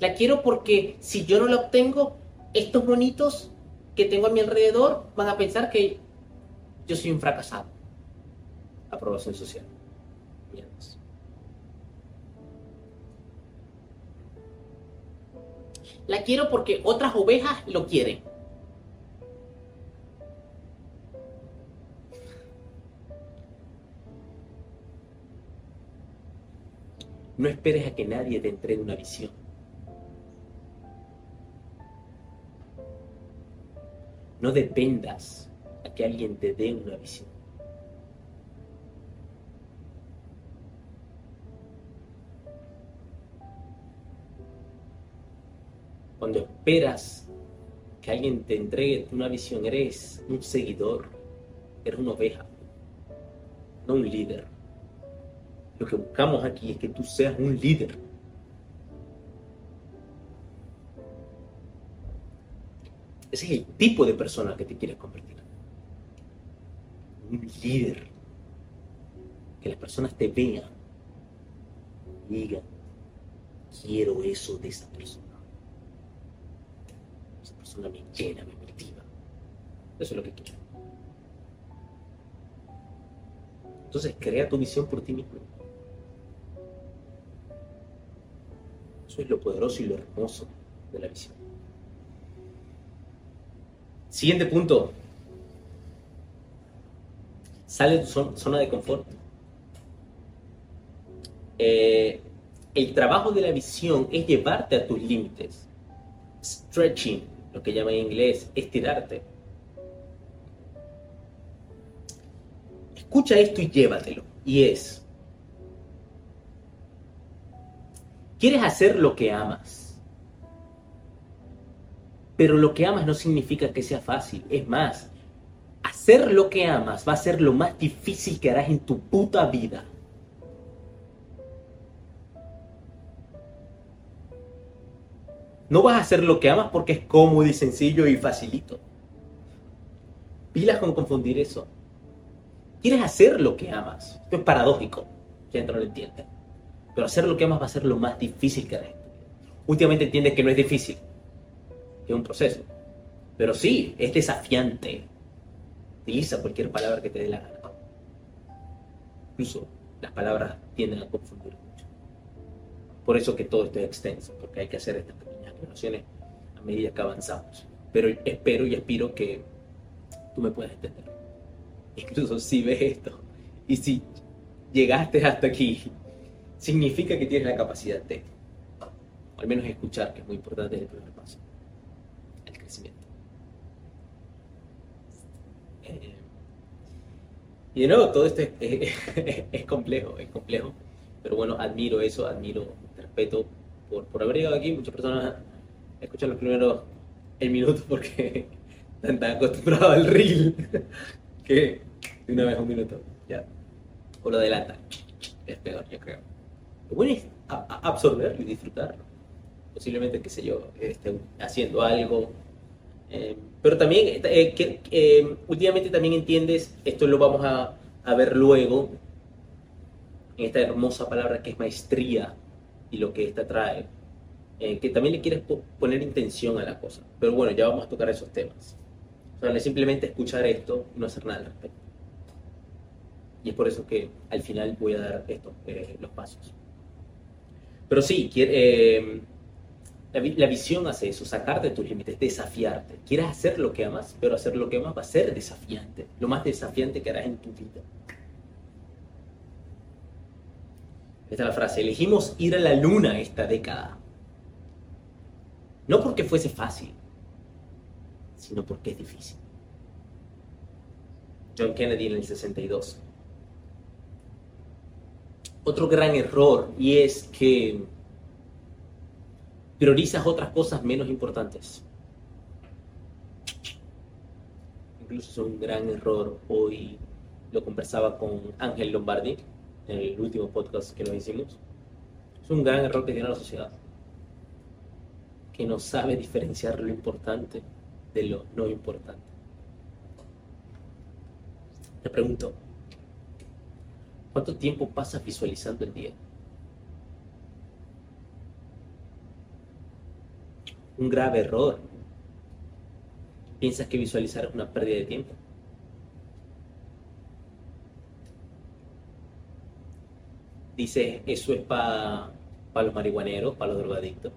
A: La quiero porque si yo no la obtengo, estos monitos que tengo a mi alrededor van a pensar que yo soy un fracasado. Aprobación social. Mierdas. La quiero porque otras ovejas lo quieren. No esperes a que nadie te entregue una visión. No dependas a que alguien te dé una visión. Cuando esperas que alguien te entregue una visión, eres un seguidor, eres una oveja, no un líder. Lo que buscamos aquí es que tú seas un líder. Ese es el tipo de persona que te quieres convertir. Un líder. Que las personas te vean y digan, quiero eso de esa persona. Esa persona me llena, me motiva. Eso es lo que quiero. Entonces crea tu visión por ti mismo. Eso es lo poderoso y lo hermoso de la visión. Siguiente punto. Sale de tu zona de confort. Eh, el trabajo de la visión es llevarte a tus límites. Stretching, lo que llaman en inglés, estirarte. Escucha esto y llévatelo. Y es, quieres hacer lo que amas pero lo que amas no significa que sea fácil. Es más, hacer lo que amas va a ser lo más difícil que harás en tu puta vida. No vas a hacer lo que amas porque es cómodo y sencillo y facilito. Pilas con confundir eso. Quieres hacer lo que amas. Esto es paradójico. Ya no lo entiende. Pero hacer lo que amas va a ser lo más difícil que vida. Últimamente entiendes que no es difícil es un proceso. Pero sí, es desafiante. Utiliza cualquier palabra que te dé la gana. Incluso las palabras tienden a confundir mucho. Por eso que todo esto es extenso, porque hay que hacer estas a medida que avanzamos. Pero espero y aspiro que tú me puedas entender. Incluso si ves esto y si llegaste hasta aquí, significa que tienes la capacidad de, al menos escuchar, que es muy importante el primer paso. Y de todo esto es, complejo, es complejo. Pero bueno, admiro eso, admiro, respeto por, por haber llegado aquí. Muchas personas escuchan los primeros el minuto porque están tan acostumbrados al reel que de una vez un minuto, ya. O lo adelanta. Es peor, yo creo. Lo bueno es absorberlo y disfrutarlo. Posiblemente, qué sé yo, esté haciendo algo. Eh, pero también, eh, que, eh, últimamente también entiendes, esto lo vamos a, a, ver luego, en esta hermosa palabra que es maestría y lo que esta trae, eh, que también le quieres poner intención a la cosa. Pero bueno, ya vamos a tocar esos temas. O sea, no es simplemente escuchar esto y no hacer nada al respecto. Y es por eso que al final voy a dar estos, los pasos. Pero sí, quiere la, visión hace eso, sacarte de tus límites, desafiarte. Quieres hacer lo que amas, pero hacer lo que amas va a ser desafiante. Lo más desafiante que harás en tu vida. Esta es la frase. Elegimos ir a la luna esta década. No porque fuese fácil, sino porque es difícil. John Kennedy en el 62. Otro gran error y es que priorizas otras cosas menos importantes. Incluso es un gran error. Hoy lo conversaba con Ángel Lombardi en el último podcast que nos hicimos. Es un gran error que tiene la sociedad. Que no sabe diferenciar lo importante de lo no importante. Te pregunto, ¿cuánto tiempo pasas visualizando el día? un grave error. Piensas que visualizar es una pérdida de tiempo. Dices, eso es para los marihuaneros, para los drogadictos,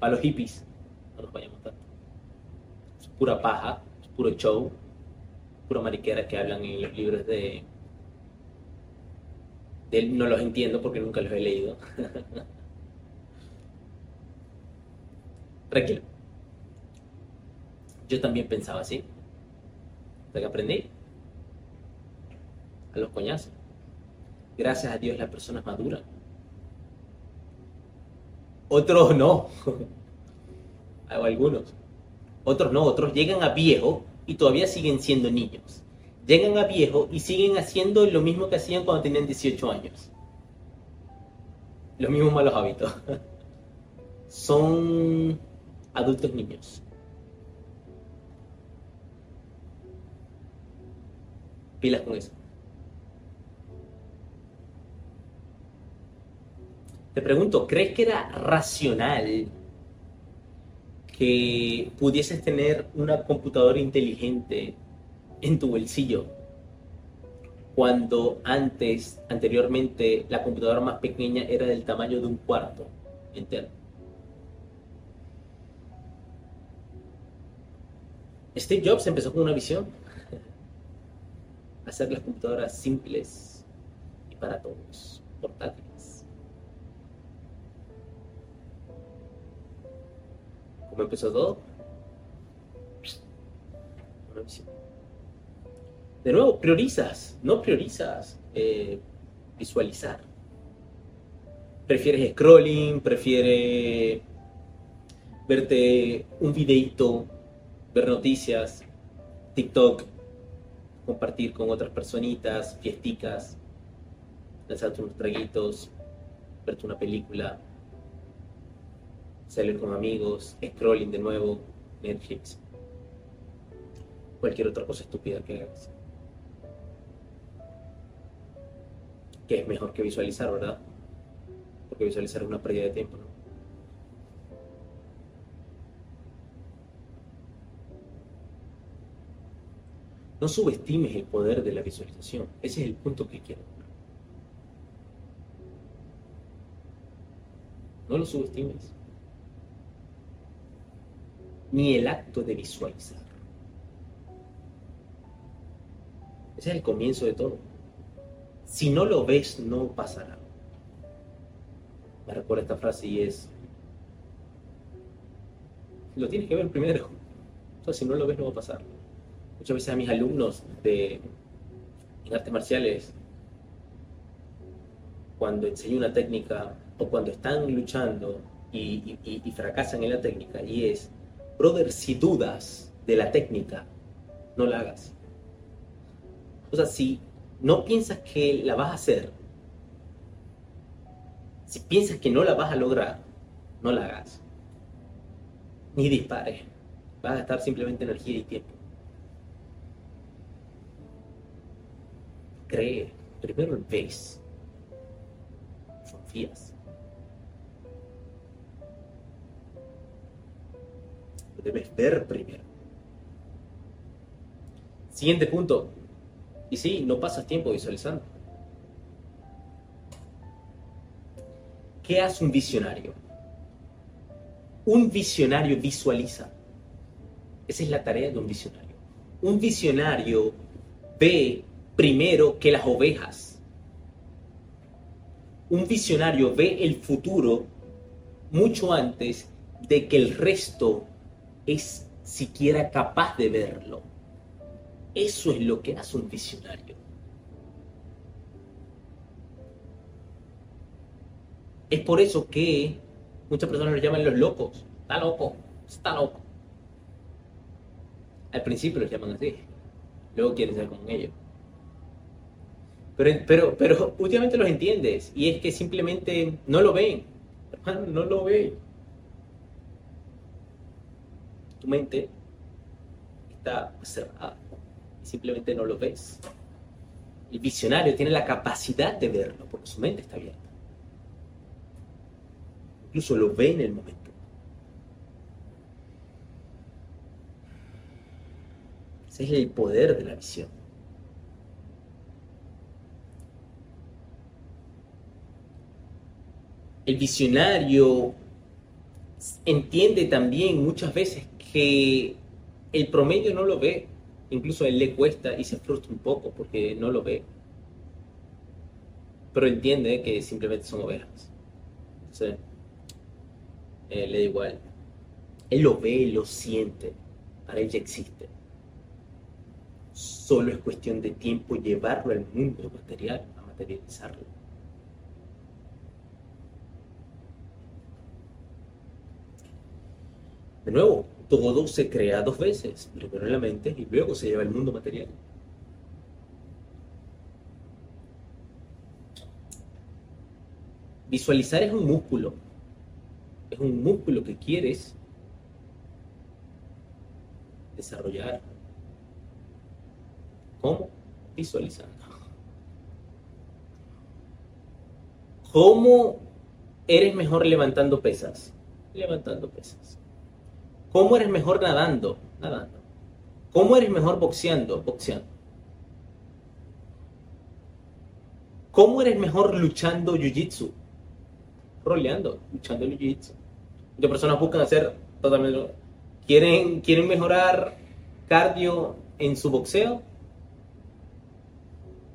A: para los hippies. No nos vayamos tanto. Es pura paja, es puro show, pura mariquera que hablan en los libros de, de no los entiendo porque nunca los he leído. Tranquilo. Yo también pensaba así. Hasta que aprendí. A los coñazos. Gracias a Dios las personas maduran. Otros no. Algunos. Otros no. Otros llegan a viejo y todavía siguen siendo niños. Llegan a viejo y siguen haciendo lo mismo que hacían cuando tenían 18 años. Los mismos malos hábitos. Son adultos niños. Pilas con eso. Te pregunto, ¿crees que era racional que pudieses tener una computadora inteligente en tu bolsillo cuando antes, anteriormente, la computadora más pequeña era del tamaño de un cuarto entero? Steve Jobs empezó con una visión, hacer las computadoras simples y para todos, portátiles. ¿Cómo empezó todo? Una visión. De nuevo, priorizas, no priorizas eh, visualizar. Prefieres scrolling, prefieres verte un videito ver noticias, TikTok, compartir con otras personitas, fiesticas, lanzarte unos traguitos, verte una película, salir con amigos, scrolling de nuevo, Netflix, cualquier otra cosa estúpida que hagas. Que es mejor que visualizar, ¿verdad? Porque visualizar es una pérdida de tiempo, ¿no? No subestimes el poder de la visualización. Ese es el punto que quiero. No lo subestimes. Ni el acto de visualizar. Ese es el comienzo de todo. Si no lo ves, no pasará. Me recuerda esta frase y es, lo tienes que ver primero. O si no lo ves, no va a pasar muchas veces a mis alumnos de, en artes marciales, cuando enseño una técnica o cuando están luchando y, y, fracasan en la técnica, y es, brother, si dudas de la técnica, no la hagas. O sea, si no piensas que la vas a hacer, si piensas que no la vas a lograr, no la hagas. Ni dispares. Vas a gastar simplemente energía y tiempo. cree, primero ves, confías. Debes ver primero. Siguiente punto. Y sí, no pasas tiempo visualizando. ¿Qué hace un visionario? Un visionario visualiza. Esa es la tarea de un visionario. Un visionario ve primero que las ovejas. Un visionario ve el futuro mucho antes de que el resto es siquiera capaz de verlo. Eso es lo que hace un visionario. Es por eso que muchas personas lo llaman los locos. Está loco, está loco. Al principio los llaman así. Luego quieren ser como ellos. Pero, pero, últimamente los entiendes y es que simplemente no lo ven. Hermano, no lo ven tu mente está cerrada y simplemente no lo ves. El visionario tiene la capacidad de verlo porque su mente está abierta. Incluso lo ve en el momento. Ese es el poder de la visión. El visionario entiende también muchas veces que el promedio no lo ve, incluso a él le cuesta y se frustra un poco porque no lo ve. Pero entiende que simplemente son ovejas. Entonces, eh, le da igual. Él lo ve, lo siente, para él ya existe. Solo es cuestión de tiempo llevarlo al mundo material, a materializarlo. De nuevo, todo se crea dos veces, primero en la mente y luego se lleva al mundo material. Visualizar es un músculo, es un músculo que quieres desarrollar. ¿Cómo? Visualizando. ¿Cómo eres mejor levantando pesas? Levantando pesas. ¿Cómo eres mejor nadando? Nadando. ¿Cómo eres mejor boxeando? Boxeando. ¿Cómo eres mejor luchando jiu-jitsu? Roleando, luchando jiu-jitsu. Muchas personas buscan hacer totalmente... ¿Quieren, quieren mejorar cardio en su boxeo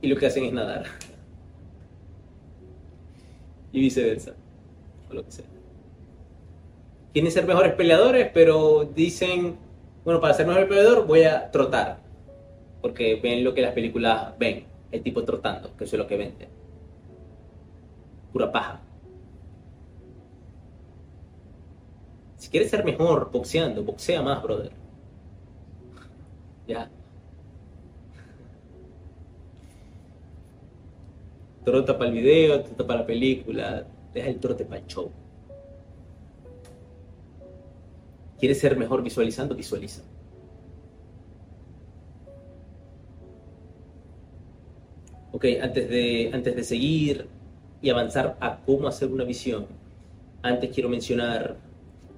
A: y lo que hacen es nadar. Y viceversa. O lo que sea quieren ser mejores peleadores, pero dicen, bueno, para ser mejor peleador voy a trotar. Porque ven lo que las películas ven, el tipo trotando, que eso es lo que vende. Pura paja. Si quieres ser mejor boxeando, boxea más, brother. Ya. Trota para el video, trota para la película, deja el trote para el show. ¿Quieres ser mejor visualizando? Visualiza. Ok, antes de, antes de seguir y avanzar a cómo hacer una visión, antes quiero mencionar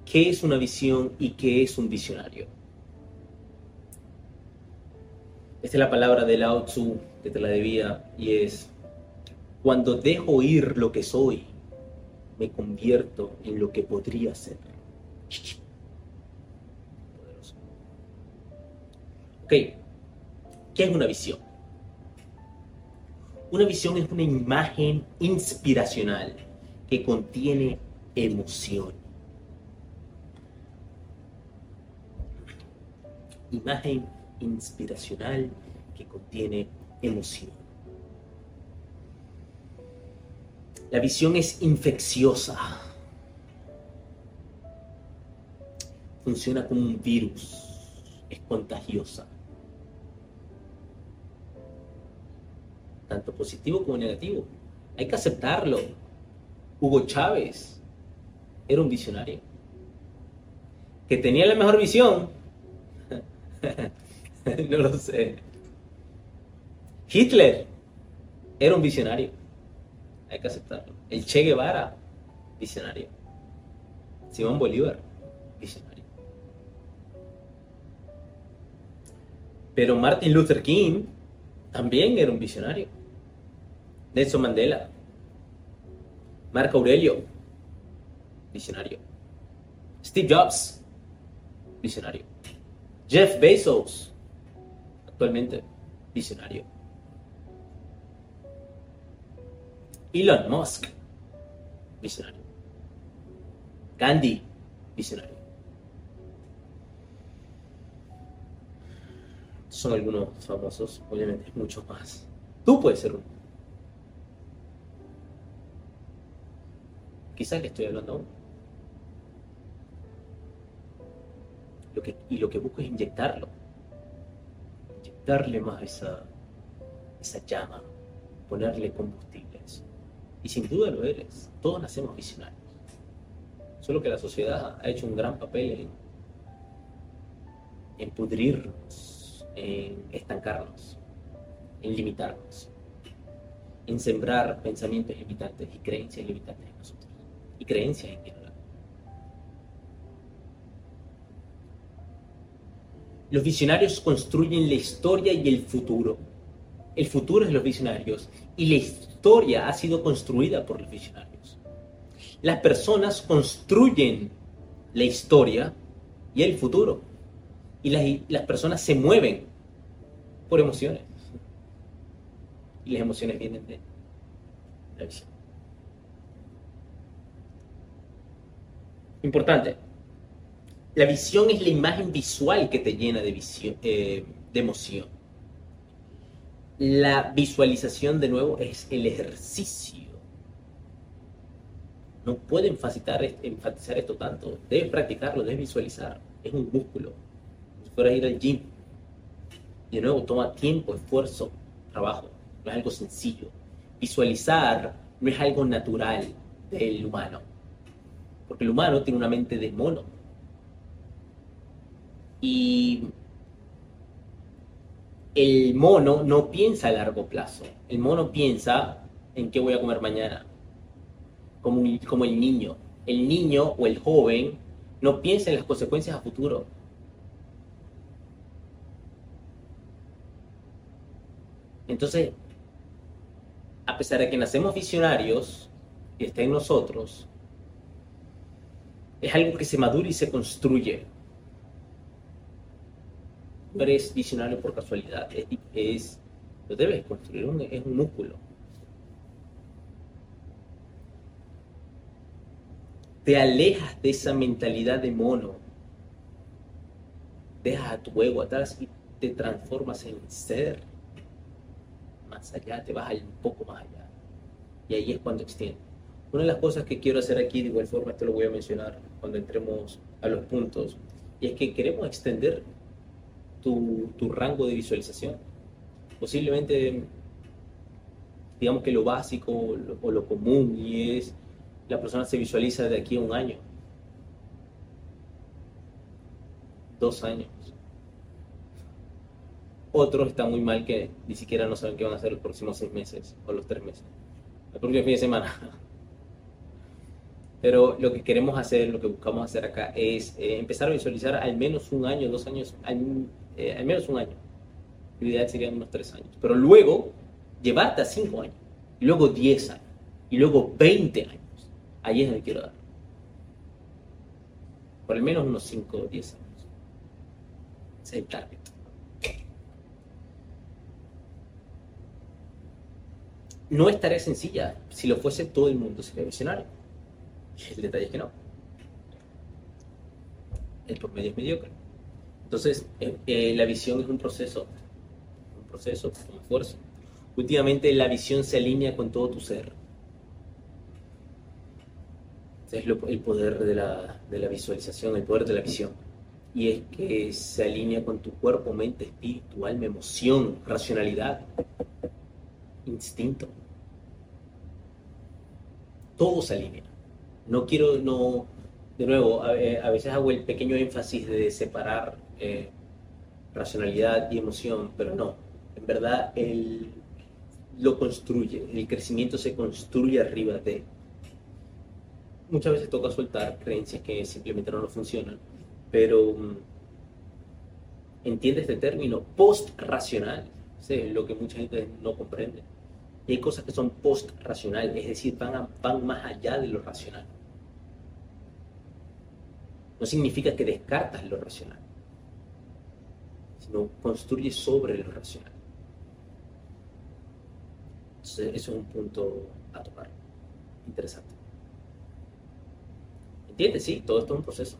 A: qué es una visión y qué es un visionario. Esta es la palabra de Lao Tzu que te la debía y es, cuando dejo ir lo que soy, me convierto en lo que podría ser. Ok, ¿qué es una visión? Una visión es una imagen inspiracional que contiene emoción. Imagen inspiracional que contiene emoción. La visión es infecciosa. Funciona como un virus. Es contagiosa. Tanto positivo como negativo. Hay que aceptarlo. Hugo Chávez era un visionario. Que tenía la mejor visión. no lo sé. Hitler era un visionario. Hay que aceptarlo. El Che Guevara, visionario. Simón Bolívar, visionario. Pero Martin Luther King también era un visionario. Nelson Mandela, Marco Aurelio, visionario. Steve Jobs, visionario. Jeff Bezos, actualmente visionario. Elon Musk, visionario. Gandhi, visionario. Son algunos famosos, obviamente muchos más. Tú puedes ser uno. Quizás le estoy hablando aún. Lo y lo que busco es inyectarlo. Inyectarle más esa, llama. Ponerle combustible Y sin duda lo eres. Todos nacemos visionarios. Solo que la sociedad ha hecho un gran papel en, en pudrirnos, en estancarnos, en limitarnos, en sembrar pensamientos limitantes y creencias limitantes en nosotros y creencias en general. Los visionarios construyen la historia y el futuro. El futuro es los visionarios y la historia ha sido construida por los visionarios. Las personas construyen la historia y el futuro. Y las, las personas se mueven por emociones. Y las emociones vienen de la visión. Importante. La visión es la imagen visual que te llena de, visión, eh, de emoción. La visualización, de nuevo, es el ejercicio. No puede enfatizar, enfatizar esto tanto. Debes practicarlo, debes visualizar. Es un músculo. Si fueras a ir al gym. De nuevo, toma tiempo, esfuerzo, trabajo. No es algo sencillo. Visualizar no es algo natural del humano porque el humano tiene una mente de mono. Y el mono no piensa a largo plazo. El mono piensa en qué voy a comer mañana. Como, el niño. El niño o el joven no piensa en las consecuencias a futuro. Entonces, a pesar de que nacemos visionarios y está en nosotros, es algo que se madura y se construye. No eres visionario por casualidad, es, lo debes construir, es un músculo. Te alejas de esa mentalidad de mono, dejas a tu ego atrás y te transformas en ser más allá, te vas un poco más allá. Y ahí es cuando extiendes. Una de las cosas que quiero hacer aquí, de igual forma, esto lo voy a mencionar cuando entremos a los puntos, y es que queremos extender tu, tu rango de visualización. Posiblemente, digamos que lo básico o lo común, y es la persona se visualiza de aquí a un año, dos años. Otros están muy mal que ni siquiera no saben qué van a hacer los próximos seis meses o los tres meses. El próximo fin de semana. Pero lo que queremos hacer, lo que buscamos hacer acá es eh, empezar a visualizar al menos un año, dos años, eh, al, menos un año. La idea serían unos tres años. Pero luego llevarte a cinco años, y luego diez años, y luego veinte años. Ahí es donde quiero dar. Por al menos unos cinco o diez años. Ese es el target. No es tarea sencilla. Si lo fuese todo el mundo sería visionario el detalle es que no. El promedio es mediocre. Entonces, eh, eh, la visión es un proceso, un proceso, un esfuerzo. Últimamente la visión se alinea con todo tu ser. Es el poder de la, de la visualización, el poder de la visión. Y es que se alinea con tu cuerpo, mente, espíritu, alma, emoción, racionalidad, instinto. Todo se alinea no quiero, no, de nuevo, a, eh, veces hago el pequeño énfasis de separar eh, racionalidad y emoción, pero no, en verdad él lo construye, el crecimiento se construye arriba de... Muchas veces toca soltar creencias que simplemente no nos funcionan, pero mm, entiende este término post-racional, lo que mucha gente no comprende. Y hay cosas que son post-racional, es decir, van, van más allá de lo racional no significa que descartas lo racional, sino construyes sobre lo racional. Entonces, eso es un punto a tocar. Interesante. ¿Entiendes? Sí, todo esto es un proceso.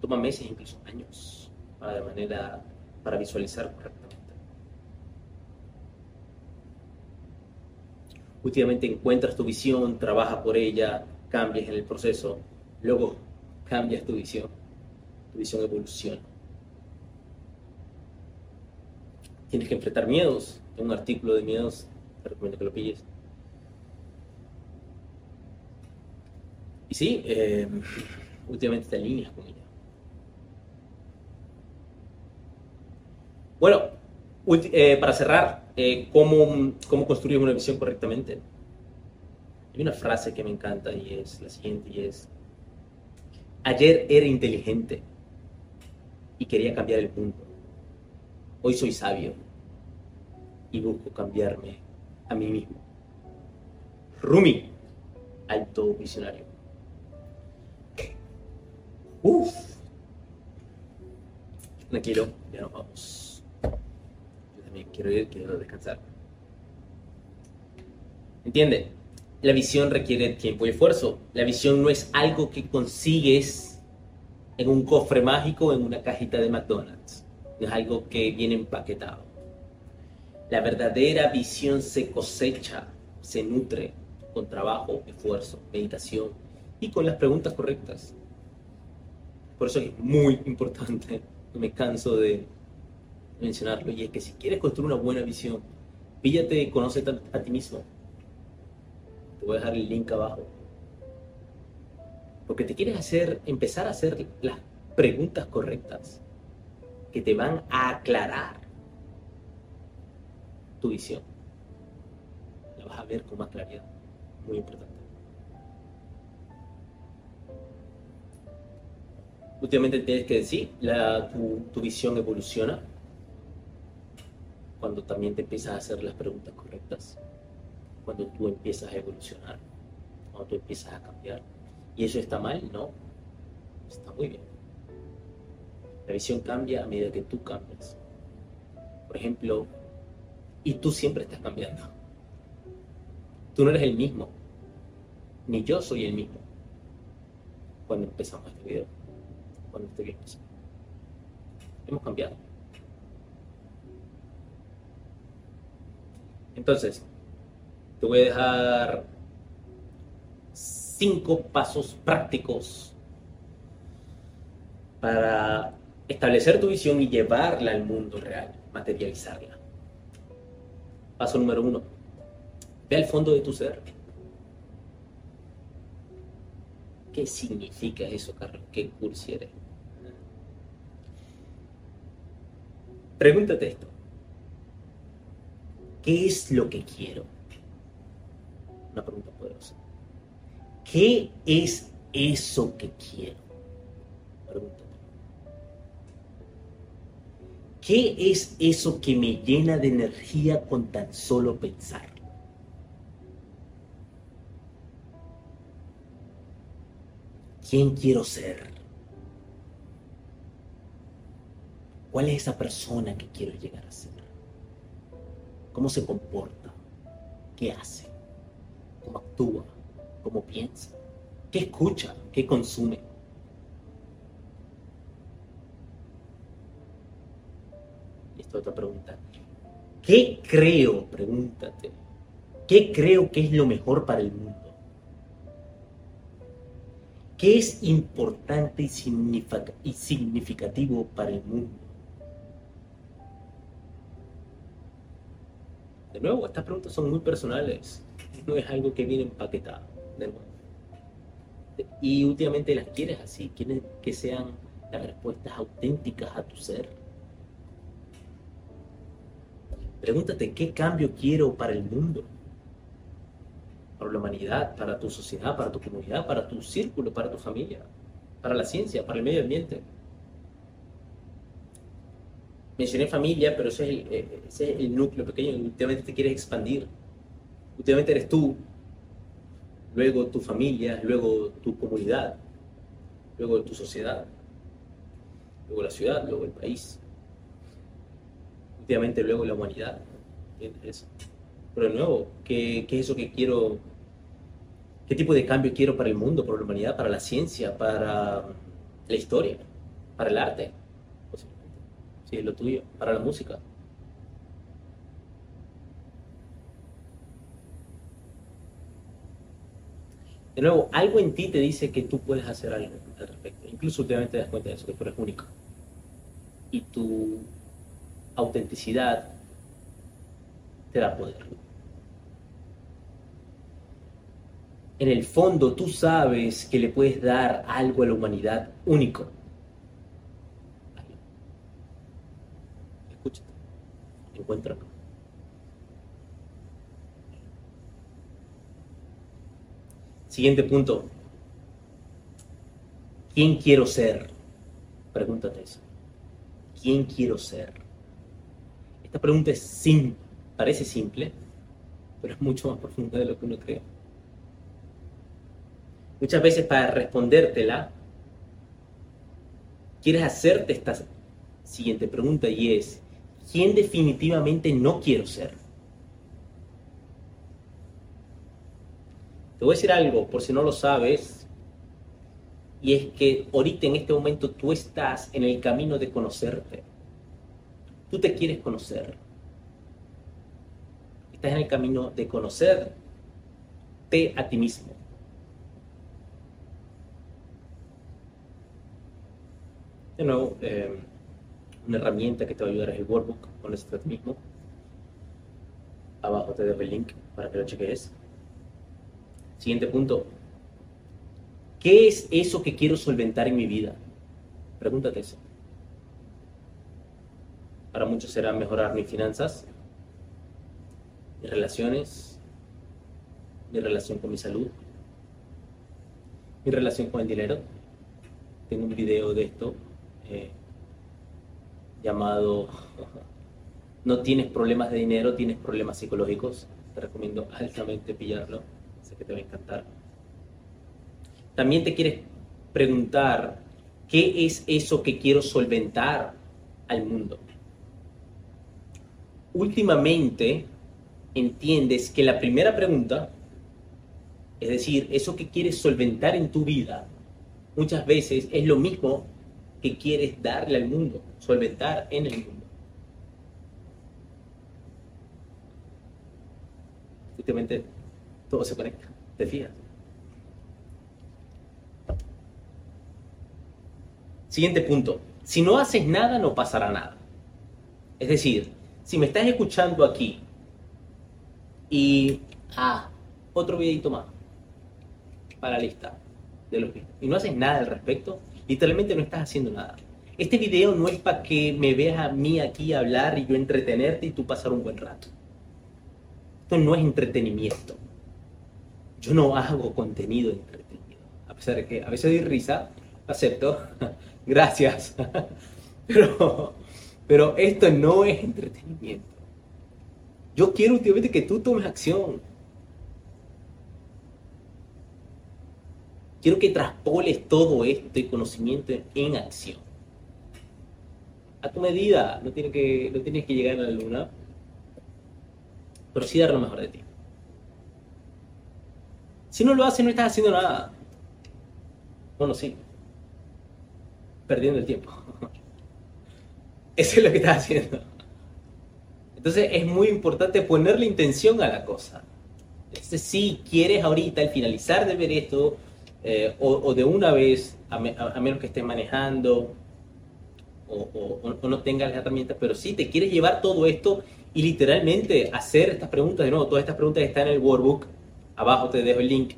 A: Toma meses, incluso años, para, de manera, para visualizar correctamente. Últimamente encuentras tu visión, trabajas por ella, cambias en el proceso, luego cambias tu visión, tu visión evoluciona. Tienes que enfrentar miedos. un artículo de miedos, te recomiendo que lo pilles. Y sí, eh, últimamente te alineas con ella. Bueno, eh, para cerrar, eh, ¿cómo, ¿cómo construir una visión correctamente? Hay una frase que me encanta y es la siguiente y es, Ayer era inteligente, y quería cambiar el mundo. Hoy soy sabio y busco cambiarme a mí mismo. Rumi, alto visionario. Uf. Tranquilo, ya nos vamos. Yo también quiero ir, quiero descansar. ¿Entiende? La visión requiere tiempo y esfuerzo. La visión no es algo que consigues en un cofre mágico o en una cajita de McDonald's. No es algo que viene empaquetado. La verdadera visión se cosecha, se nutre con trabajo, esfuerzo, meditación y con las preguntas correctas. Por eso es muy importante, no me canso de mencionarlo, y es que si quieres construir una buena visión, píllate, conoce a ti mismo, voy a dejar el link abajo. Porque te quieres hacer, empezar a hacer las preguntas correctas que te van a aclarar tu visión. La vas a ver con más claridad. Muy importante. Últimamente tienes que decir, la, tu, tu visión evoluciona cuando también te empiezas a hacer las preguntas correctas cuando tú empiezas a evolucionar, cuando tú empiezas a cambiar. ¿Y eso está mal? No, está muy bien. La visión cambia a medida que tú cambias. Por ejemplo, y tú siempre estás cambiando. Tú no eres el mismo, ni yo soy el mismo. Cuando empezamos este video, cuando este video empezó. Hemos cambiado. Entonces, te voy a dejar cinco pasos prácticos para establecer tu visión y llevarla al mundo real, materializarla. Paso número uno, ve al fondo de tu ser. ¿Qué significa eso, Carlos? ¿Qué cursi eres? Pregúntate esto. ¿Qué es lo que quiero? Una pregunta poderosa. ¿Qué es eso que quiero? Pregúntate. ¿Qué es eso que me llena de energía con tan solo pensar? ¿Quién quiero ser? ¿Cuál es esa persona que quiero llegar a ser? ¿Cómo se comporta? ¿Qué hace? Cómo actúa, cómo piensa, qué escucha, qué consume. Y esta otra pregunta. ¿Qué creo? Pregúntate. ¿Qué creo que es lo mejor para el mundo? ¿Qué es importante y significativo para el mundo? De nuevo, estas preguntas son muy personales no es algo que viene empaquetado, de nuevo. Y últimamente las quieres así, quieres que sean las respuestas auténticas a tu ser. Pregúntate qué cambio quiero para el mundo, para la humanidad, para tu sociedad, para tu comunidad, para tu círculo, para tu familia, para la ciencia, para el medio ambiente. Mencioné familia, pero ese es el, eh, ese es el núcleo pequeño. Últimamente te quieres expandir Últimamente eres tú, luego tu familia, luego tu comunidad, luego tu sociedad, luego la ciudad, luego el país. Últimamente luego la humanidad. ¿Entiendes Pero de nuevo, ¿qué, ¿qué, es eso que quiero? ¿Qué tipo de cambio quiero para el mundo, para la humanidad, para la ciencia, para la historia, para el arte? Si es lo tuyo, para la música. De nuevo, algo en ti te dice que tú puedes hacer algo al respecto. Incluso últimamente te das cuenta de eso, que tú eres único. Y tu autenticidad te da poder. En el fondo tú sabes que le puedes dar algo a la humanidad único. Escúchate. Encuéntralo. Siguiente punto. ¿Quién quiero ser? Pregúntate eso. ¿quién quiero ser? Esta pregunta es simple, parece simple, pero es mucho más profunda de lo que uno cree. Muchas veces para respondértela, quieres hacerte esta siguiente pregunta y es, ¿quién definitivamente no quiero ser? Te voy a decir algo, por si no lo sabes, y es que ahorita en este momento tú estás en el camino de conocerte. Tú te quieres conocer. Estás en el camino de conocerte a ti mismo. De nuevo, eh, una herramienta que te va a ayudar es el workbook, Conocerte a ti mismo. Abajo te dejo el link para que lo cheques. Siguiente punto. ¿Qué es eso que quiero solventar en mi vida? Pregúntate eso. Para muchos será mejorar mis finanzas, mis relaciones, mi relación con mi salud, mi relación con el dinero. Tengo un video de esto eh, llamado No tienes problemas de dinero, tienes problemas psicológicos. Te recomiendo altamente pillarlo que te va a encantar. También te quieres preguntar, ¿qué es eso que quiero solventar al mundo? Últimamente entiendes que la primera pregunta, es decir, eso que quieres solventar en tu vida, muchas veces es lo mismo que quieres darle al mundo, solventar en el mundo. Últimamente se conecta. ¿Te? Siguiente punto. Si no haces nada, no pasará nada. Es decir, si me estás escuchando aquí y, ah, otro videito más para la lista de los y no haces nada al respecto, literalmente no estás haciendo nada. Este video no es para que me veas a mí aquí hablar y yo entretenerte y tú pasar un buen rato. Esto no es entretenimiento. Yo no hago contenido entretenido. A pesar de que a veces doy risa, acepto. Gracias. Pero, pero esto no es entretenimiento. Yo quiero últimamente que tú tomes acción. Quiero que traspoles todo este conocimiento en acción. A tu medida, no tienes que, no tienes que llegar a la luna, pero sí dar lo mejor de ti. Si no lo haces, no estás haciendo nada. Bueno, sí. Perdiendo el tiempo. Eso es lo que estás haciendo. Entonces es muy importante ponerle intención a la cosa. Si quieres ahorita, al finalizar de ver esto, eh, o, de una vez, a, menos que estés manejando o, o, no tengas las herramientas, pero si te quieres llevar todo esto y literalmente hacer estas preguntas, de nuevo, todas estas preguntas están en el workbook, Abajo te dejo el link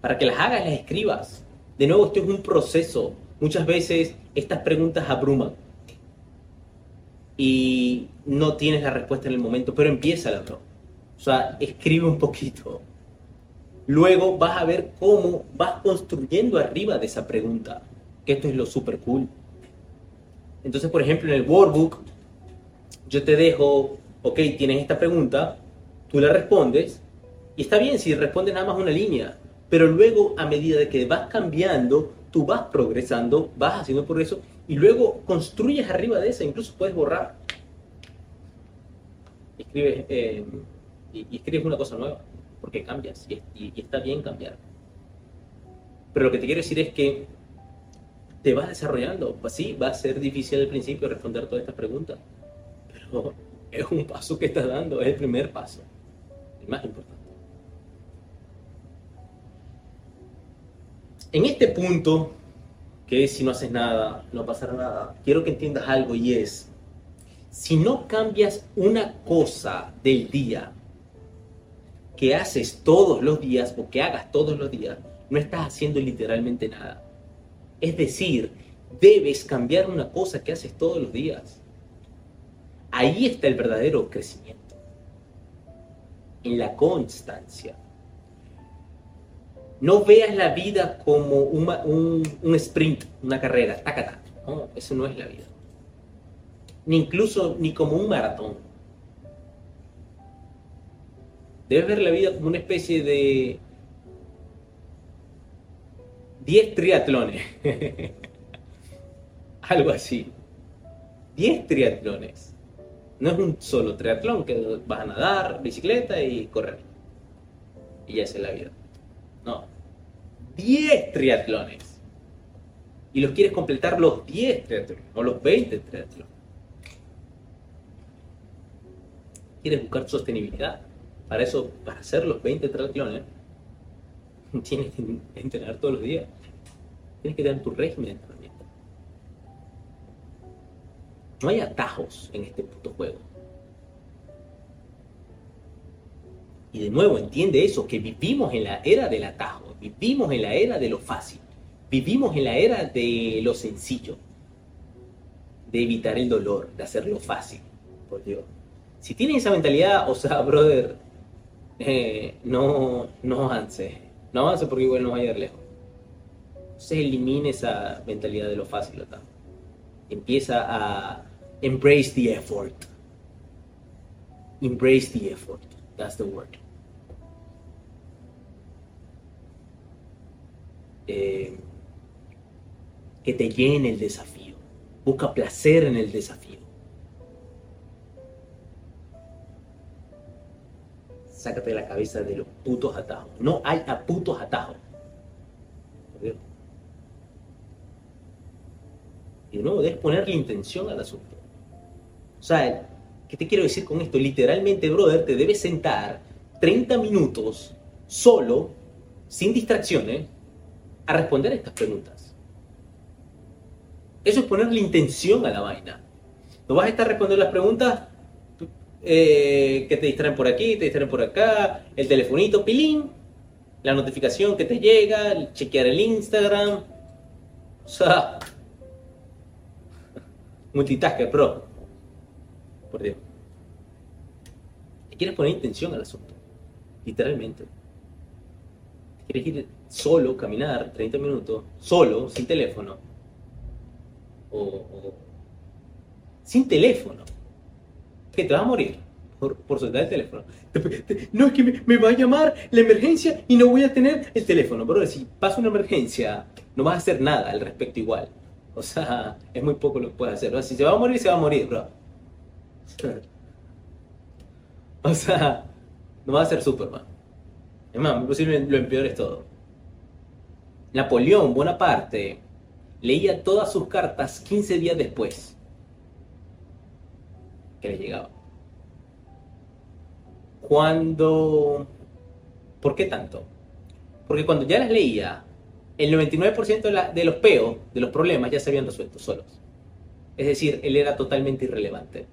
A: para que las hagas, las escribas. De nuevo, esto es un proceso. Muchas veces estas preguntas abruman y no tienes la respuesta en el momento, pero empieza la O sea, escribe un poquito. Luego vas a ver cómo vas construyendo arriba de esa pregunta, que esto es lo super cool. Entonces, por ejemplo, en el workbook, yo te dejo, ok, tienes esta pregunta, tú la respondes, y está bien si respondes nada más una línea, pero luego a medida de que vas cambiando, tú vas progresando, vas haciendo progreso y luego construyes arriba de esa, incluso puedes borrar. Escribes, eh, y, escribes una cosa nueva, porque cambias y, está bien cambiar. Pero lo que te quiero decir es que te vas desarrollando. Pues sí, va a ser difícil al principio responder todas estas preguntas, pero es un paso que estás dando, es el primer paso, el más importante. En este punto, que es si no haces nada, no pasará nada, quiero que entiendas algo y es, si no cambias una cosa del día que haces todos los días o que hagas todos los días, no estás haciendo literalmente nada. Es decir, debes cambiar una cosa que haces todos los días. Ahí está el verdadero crecimiento. En la constancia. No veas la vida como un, sprint, una carrera, No, eso no es la vida. ni incluso ni como un maratón. Debes ver la vida como una especie de 10 triatlones. Algo así. 10 triatlones. No es un solo triatlón que vas a nadar, bicicleta y correr. Y ya es la vida. No. 10 triatlones. Y los quieres completar los 10 triatlones o los 20 triatlones. ¿Quieres buscar sostenibilidad? Para eso, para hacer los 20 triatlones, tienes que entrenar todos los días. Tienes que tener tu régimen de entrenamiento. No hay atajos en este puto juego. Y de nuevo, entiende eso, que vivimos en la era del atajo, vivimos en la era de lo fácil, vivimos en la era de lo sencillo, de evitar el dolor, de hacerlo fácil, por Dios. Si tienen esa mentalidad, o sea, brother, eh, no, no avance, no avance porque igual no va a ir lejos. Se elimine esa mentalidad de lo fácil, ¿no? Empieza a embrace the effort. Embrace the effort. That's the word. Eh, que te llene el desafío. Busca placer en el desafío. Sácate de la cabeza de los putos atajos. No hay a putos atajos. Y de nuevo, debes ponerle intención al asunto. O sea, ¿qué te quiero decir con esto? Literalmente, brother, te debes sentar 30 minutos solo, sin distracciones, a responder estas preguntas. Eso es ponerle intención a la vaina. No vas a estar respondiendo las preguntas eh, que te distraen por aquí, te distraen por acá, el telefonito, pilín, la notificación que te llega, chequear el Instagram. O sea, multitasker, pro. Por Dios. quieres poner intención al asunto, literalmente. quieres ir solo, caminar 30 minutos, solo, sin teléfono. O, sin teléfono. Que te vas a morir por, por soltar el teléfono. No, es que me, va a llamar la emergencia y no voy a tener el teléfono. Pero si pasa una emergencia, no vas a hacer nada al respecto igual. O sea, es muy poco lo que puedes hacer. Si se va a morir, se va a morir, bro. O sea, no va a ser Superman. Es más, posible lo empeores todo. Napoleón Bonaparte leía todas sus cartas 15 días después que le llegaba. Cuando... ¿Por qué tanto? Porque cuando ya las leía, el 99% de, los peos, de los problemas, ya se habían resuelto solos. Es decir, él era totalmente irrelevante.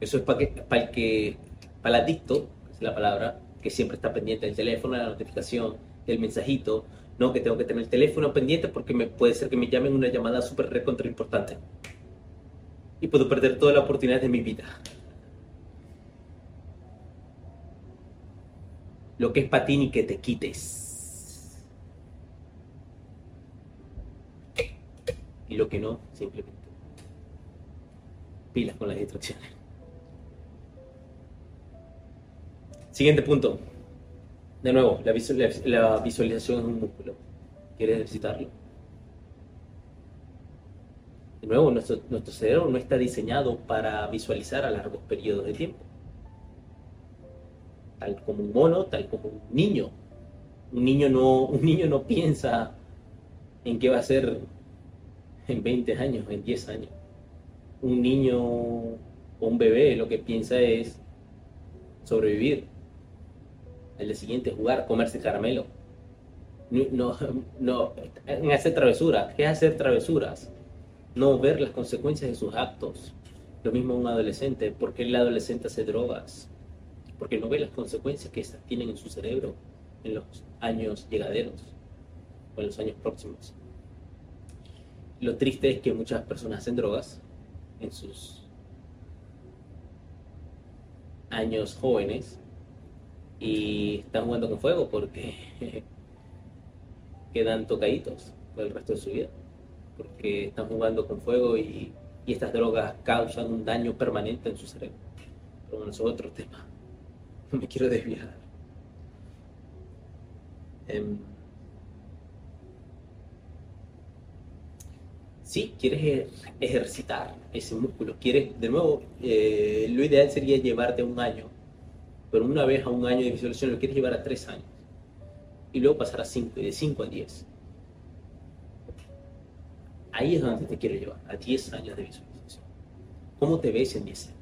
A: Eso es para, que, para el que, para el adicto, es la palabra, que siempre está pendiente del teléfono, la notificación, del mensajito, no que tengo que tener el teléfono pendiente porque me, puede ser que me llamen una llamada súper recontra importante. Y puedo perder toda la oportunidad de mi vida. Lo que es para ti ni que te quites. Y lo que no, simplemente. Pilas con las distracciones. Siguiente punto. De nuevo, la, visualización es un músculo. ¿Quieres ejercitarlo? De nuevo, nuestro, cerebro no está diseñado para visualizar a largos periodos de tiempo. Tal como un mono, tal como un niño. Un niño no, un niño no piensa en qué va a ser en 20 años, en 10 años. Un niño o un bebé lo que piensa es sobrevivir, el día siguiente jugar, comerse caramelo. No, no, en hacer travesuras. ¿Qué es hacer travesuras? No ver las consecuencias de sus actos. Lo mismo un adolescente. ¿Por qué el adolescente hace drogas? Porque no ve las consecuencias que estas tienen en su cerebro en los años llegaderos o en los años próximos. Lo triste es que muchas personas hacen drogas en sus años jóvenes y están jugando con fuego porque quedan tocaditos por el resto de su vida. porque están jugando con fuego y, y estas drogas causan un daño permanente en su cerebro. Pero bueno, eso es otro tema. No me quiero desviar. Em, si quieres ejercitar ese músculo, quieres, de nuevo, eh, lo ideal sería llevarte un año, pero una vez a un año de visualización lo quieres llevar a tres años y luego pasar a cinco, y de cinco a diez. Ahí es donde te quiero llevar, a 10 años de visualización. ¿Cómo te ves en 10 años?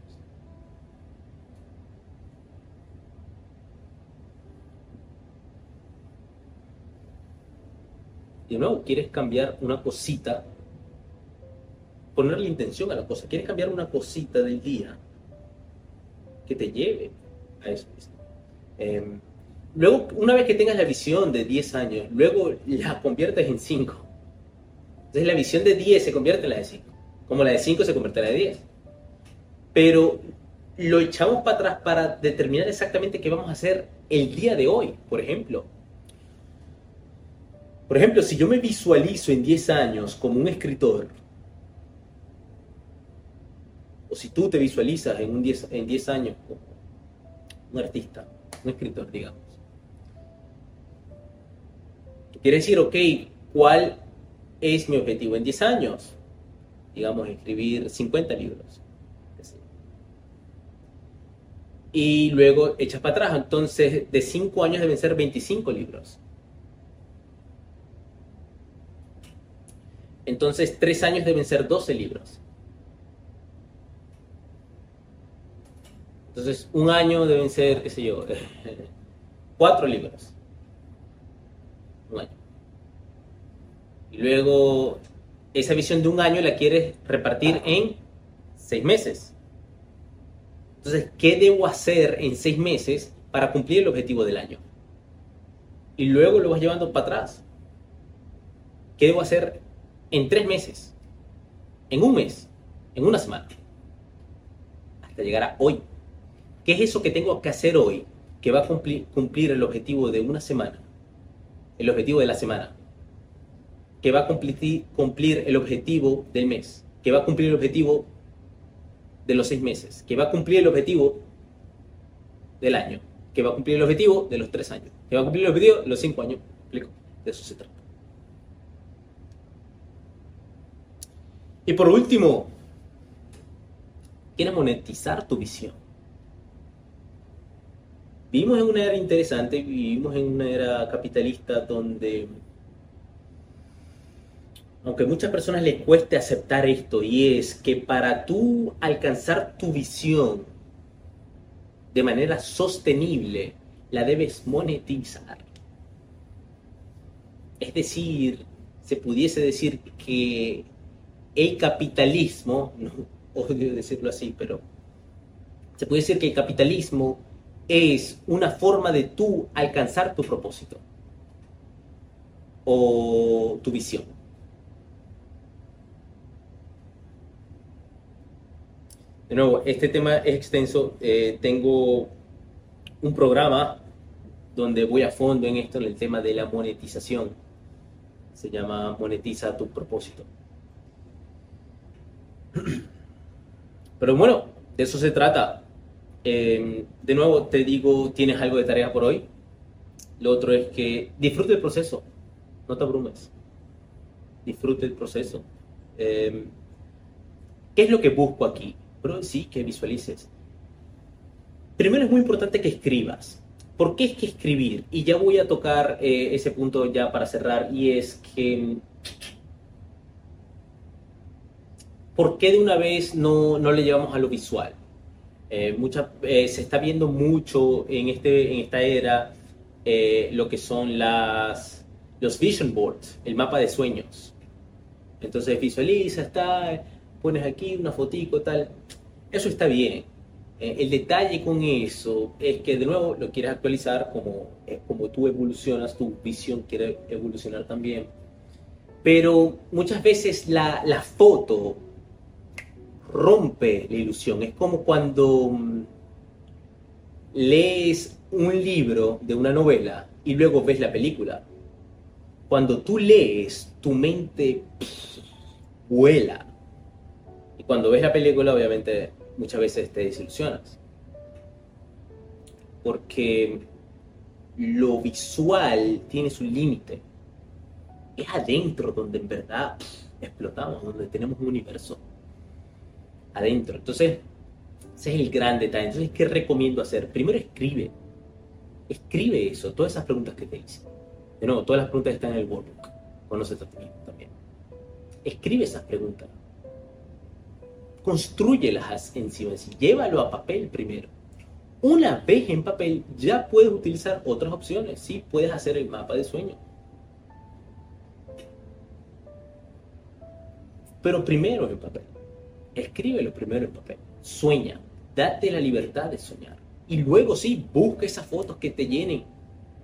A: De nuevo, quieres cambiar una cosita, ponerle intención a la cosa, quieres cambiar una cosita del día que te lleve a eso. Eh, luego, una vez que tengas la visión de 10 años, luego la conviertes en 5. Entonces la visión de 10 se convierte en la de 5, como la de 5 se convierte en la de 10. Pero lo echamos para atrás para determinar exactamente qué vamos a hacer el día de hoy, por ejemplo. Por ejemplo, si yo me visualizo en 10 años como un escritor, o si tú te visualizas en, un 10, en 10 años un artista, un escritor, digamos, quiere decir, ok, ¿cuál es mi objetivo en 10 años? Digamos, escribir 50 libros. Y luego echas para atrás, entonces de 5 años deben ser 25 libros. Entonces, 3 años deben ser 12 libros. Entonces, un año deben ser, qué sé yo, 4 libros. Un año. Y luego, esa visión de un año la quieres repartir en 6 meses. Entonces, ¿qué debo hacer en 6 meses para cumplir el objetivo del año? Y luego lo vas llevando para atrás. ¿Qué debo hacer en tres meses, en un mes, en una semana, hasta llegar a hoy. ¿Qué es eso que tengo que hacer hoy que va a cumplir, cumplir el objetivo de una semana? El objetivo de la semana. Que va a cumplir, cumplir el objetivo del mes. Que va a cumplir el objetivo de los seis meses. Que va a cumplir el objetivo del año. Que va a cumplir el objetivo de los tres años. Que va a cumplir el objetivo de los cinco años. De eso se trata. Y por último, quieres monetizar tu visión. Vivimos en una era interesante, vivimos en una era capitalista donde, aunque a muchas personas les cueste aceptar esto, y es que para tú alcanzar tu visión de manera sostenible, la debes monetizar. Es decir, se pudiese decir que el capitalismo, no odio decirlo así, pero se puede decir que el capitalismo es una forma de tú alcanzar tu propósito o tu visión. De nuevo, este tema es extenso. Eh, tengo un programa donde voy a fondo en esto, en el tema de la monetización. Se llama Monetiza tu propósito. Pero bueno, de eso se trata. Eh, de nuevo te digo, tienes algo de tarea por hoy. Lo otro es que disfrute el proceso, no te abrumes. Disfrute el proceso. Eh, ¿Qué es lo que busco aquí? Pero sí, que visualices. Primero es muy importante que escribas. ¿Por qué es que escribir? Y ya voy a tocar eh, ese punto ya para cerrar, y es que ¿por qué de una vez no, no le llevamos a lo visual? Eh, mucha, eh, se está viendo mucho en, este, en esta era eh, lo que son las, los vision boards, el mapa de sueños. Entonces visualiza, está, pones aquí una fotico, tal. Eso está bien. el detalle con eso es que de nuevo lo quieres actualizar como, como tú evolucionas, tu visión quiere evolucionar también. Pero muchas veces la foto rompe la ilusión. Es como cuando mm, lees un libro de una novela y luego ves la película. Cuando tú lees, tu mente vuela. Y cuando ves la película, obviamente, muchas veces te desilusionas. Porque lo visual tiene su límite. Es adentro donde en verdad explotamos, donde tenemos un universo. Adentro. Entonces, ese es el gran detalle. Entonces, ¿qué recomiendo hacer? Primero escribe. Escribe eso, todas esas preguntas que te hice. De nuevo, todas las preguntas están en el workbook. Conoce a ti también. Escribe esas preguntas. Construyelas encima. Llévalo a papel primero. Una vez en papel, ya puedes utilizar otras opciones. Sí, puedes hacer el mapa de sueño. Pero primero en papel. Escríbelo primero en papel. Sueña. Date la libertad de soñar. Y luego sí, busca esas fotos que te llenen.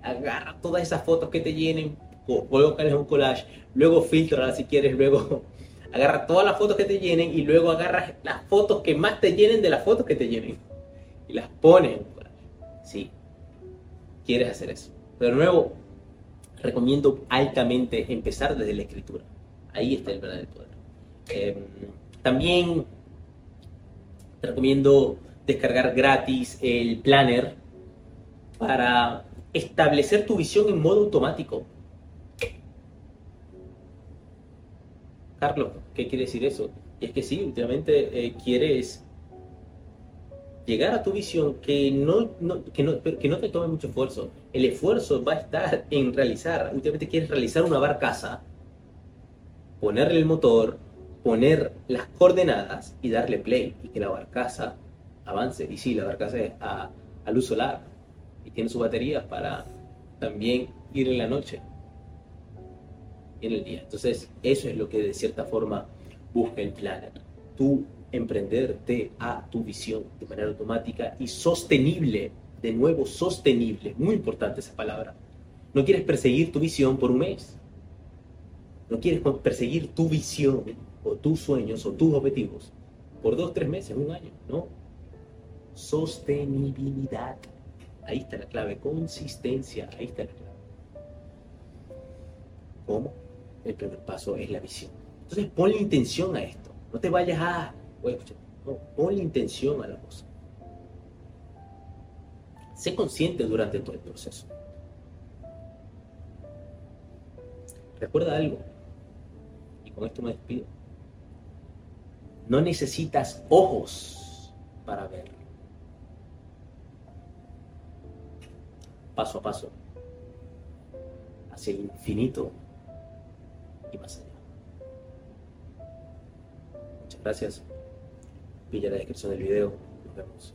A: Agarra todas esas fotos que te llenen. Colócales un collage. Luego filtra si quieres. Luego agarra todas las fotos que te llenen. Y luego agarra las fotos que más te llenen de las fotos que te llenen. Y las pones en un collage. Sí. Quieres hacer eso. Pero de nuevo, recomiendo altamente empezar desde la escritura. Ahí está el verdadero poder. Em, también te recomiendo descargar gratis el planner para establecer tu visión en modo automático. Carlos, ¿qué quiere decir eso? Y es que sí, últimamente eh, quieres llegar a tu visión que no, que, no, que no te tome mucho esfuerzo. El esfuerzo va a estar en realizar, últimamente quieres realizar una barcaza, ponerle el motor, poner las coordenadas y darle play y que la barcaza avance. Y sí, la barcaza es a, luz solar y tiene sus baterías para también ir en la noche y en el día. Entonces, eso es lo que de cierta forma busca el planner. Tú emprenderte a tu visión de manera automática y sostenible. De nuevo, sostenible. Muy importante esa palabra. No quieres perseguir tu visión por un mes. No quieres perseguir tu visión o tus sueños o tus objetivos por dos, tres meses, un año. No. Sostenibilidad. Ahí está la clave. Consistencia. Ahí está la clave. ¿Cómo? El primer paso es la visión. Entonces ponle intención a esto. No te vayas a... No, ponle intención a la cosa. Sé consciente durante todo el proceso. Recuerda algo. Y con esto me despido. No necesitas ojos para ver. Paso a paso. Hacia el infinito y más allá. Muchas gracias. Pilla la descripción del video. Nos vemos.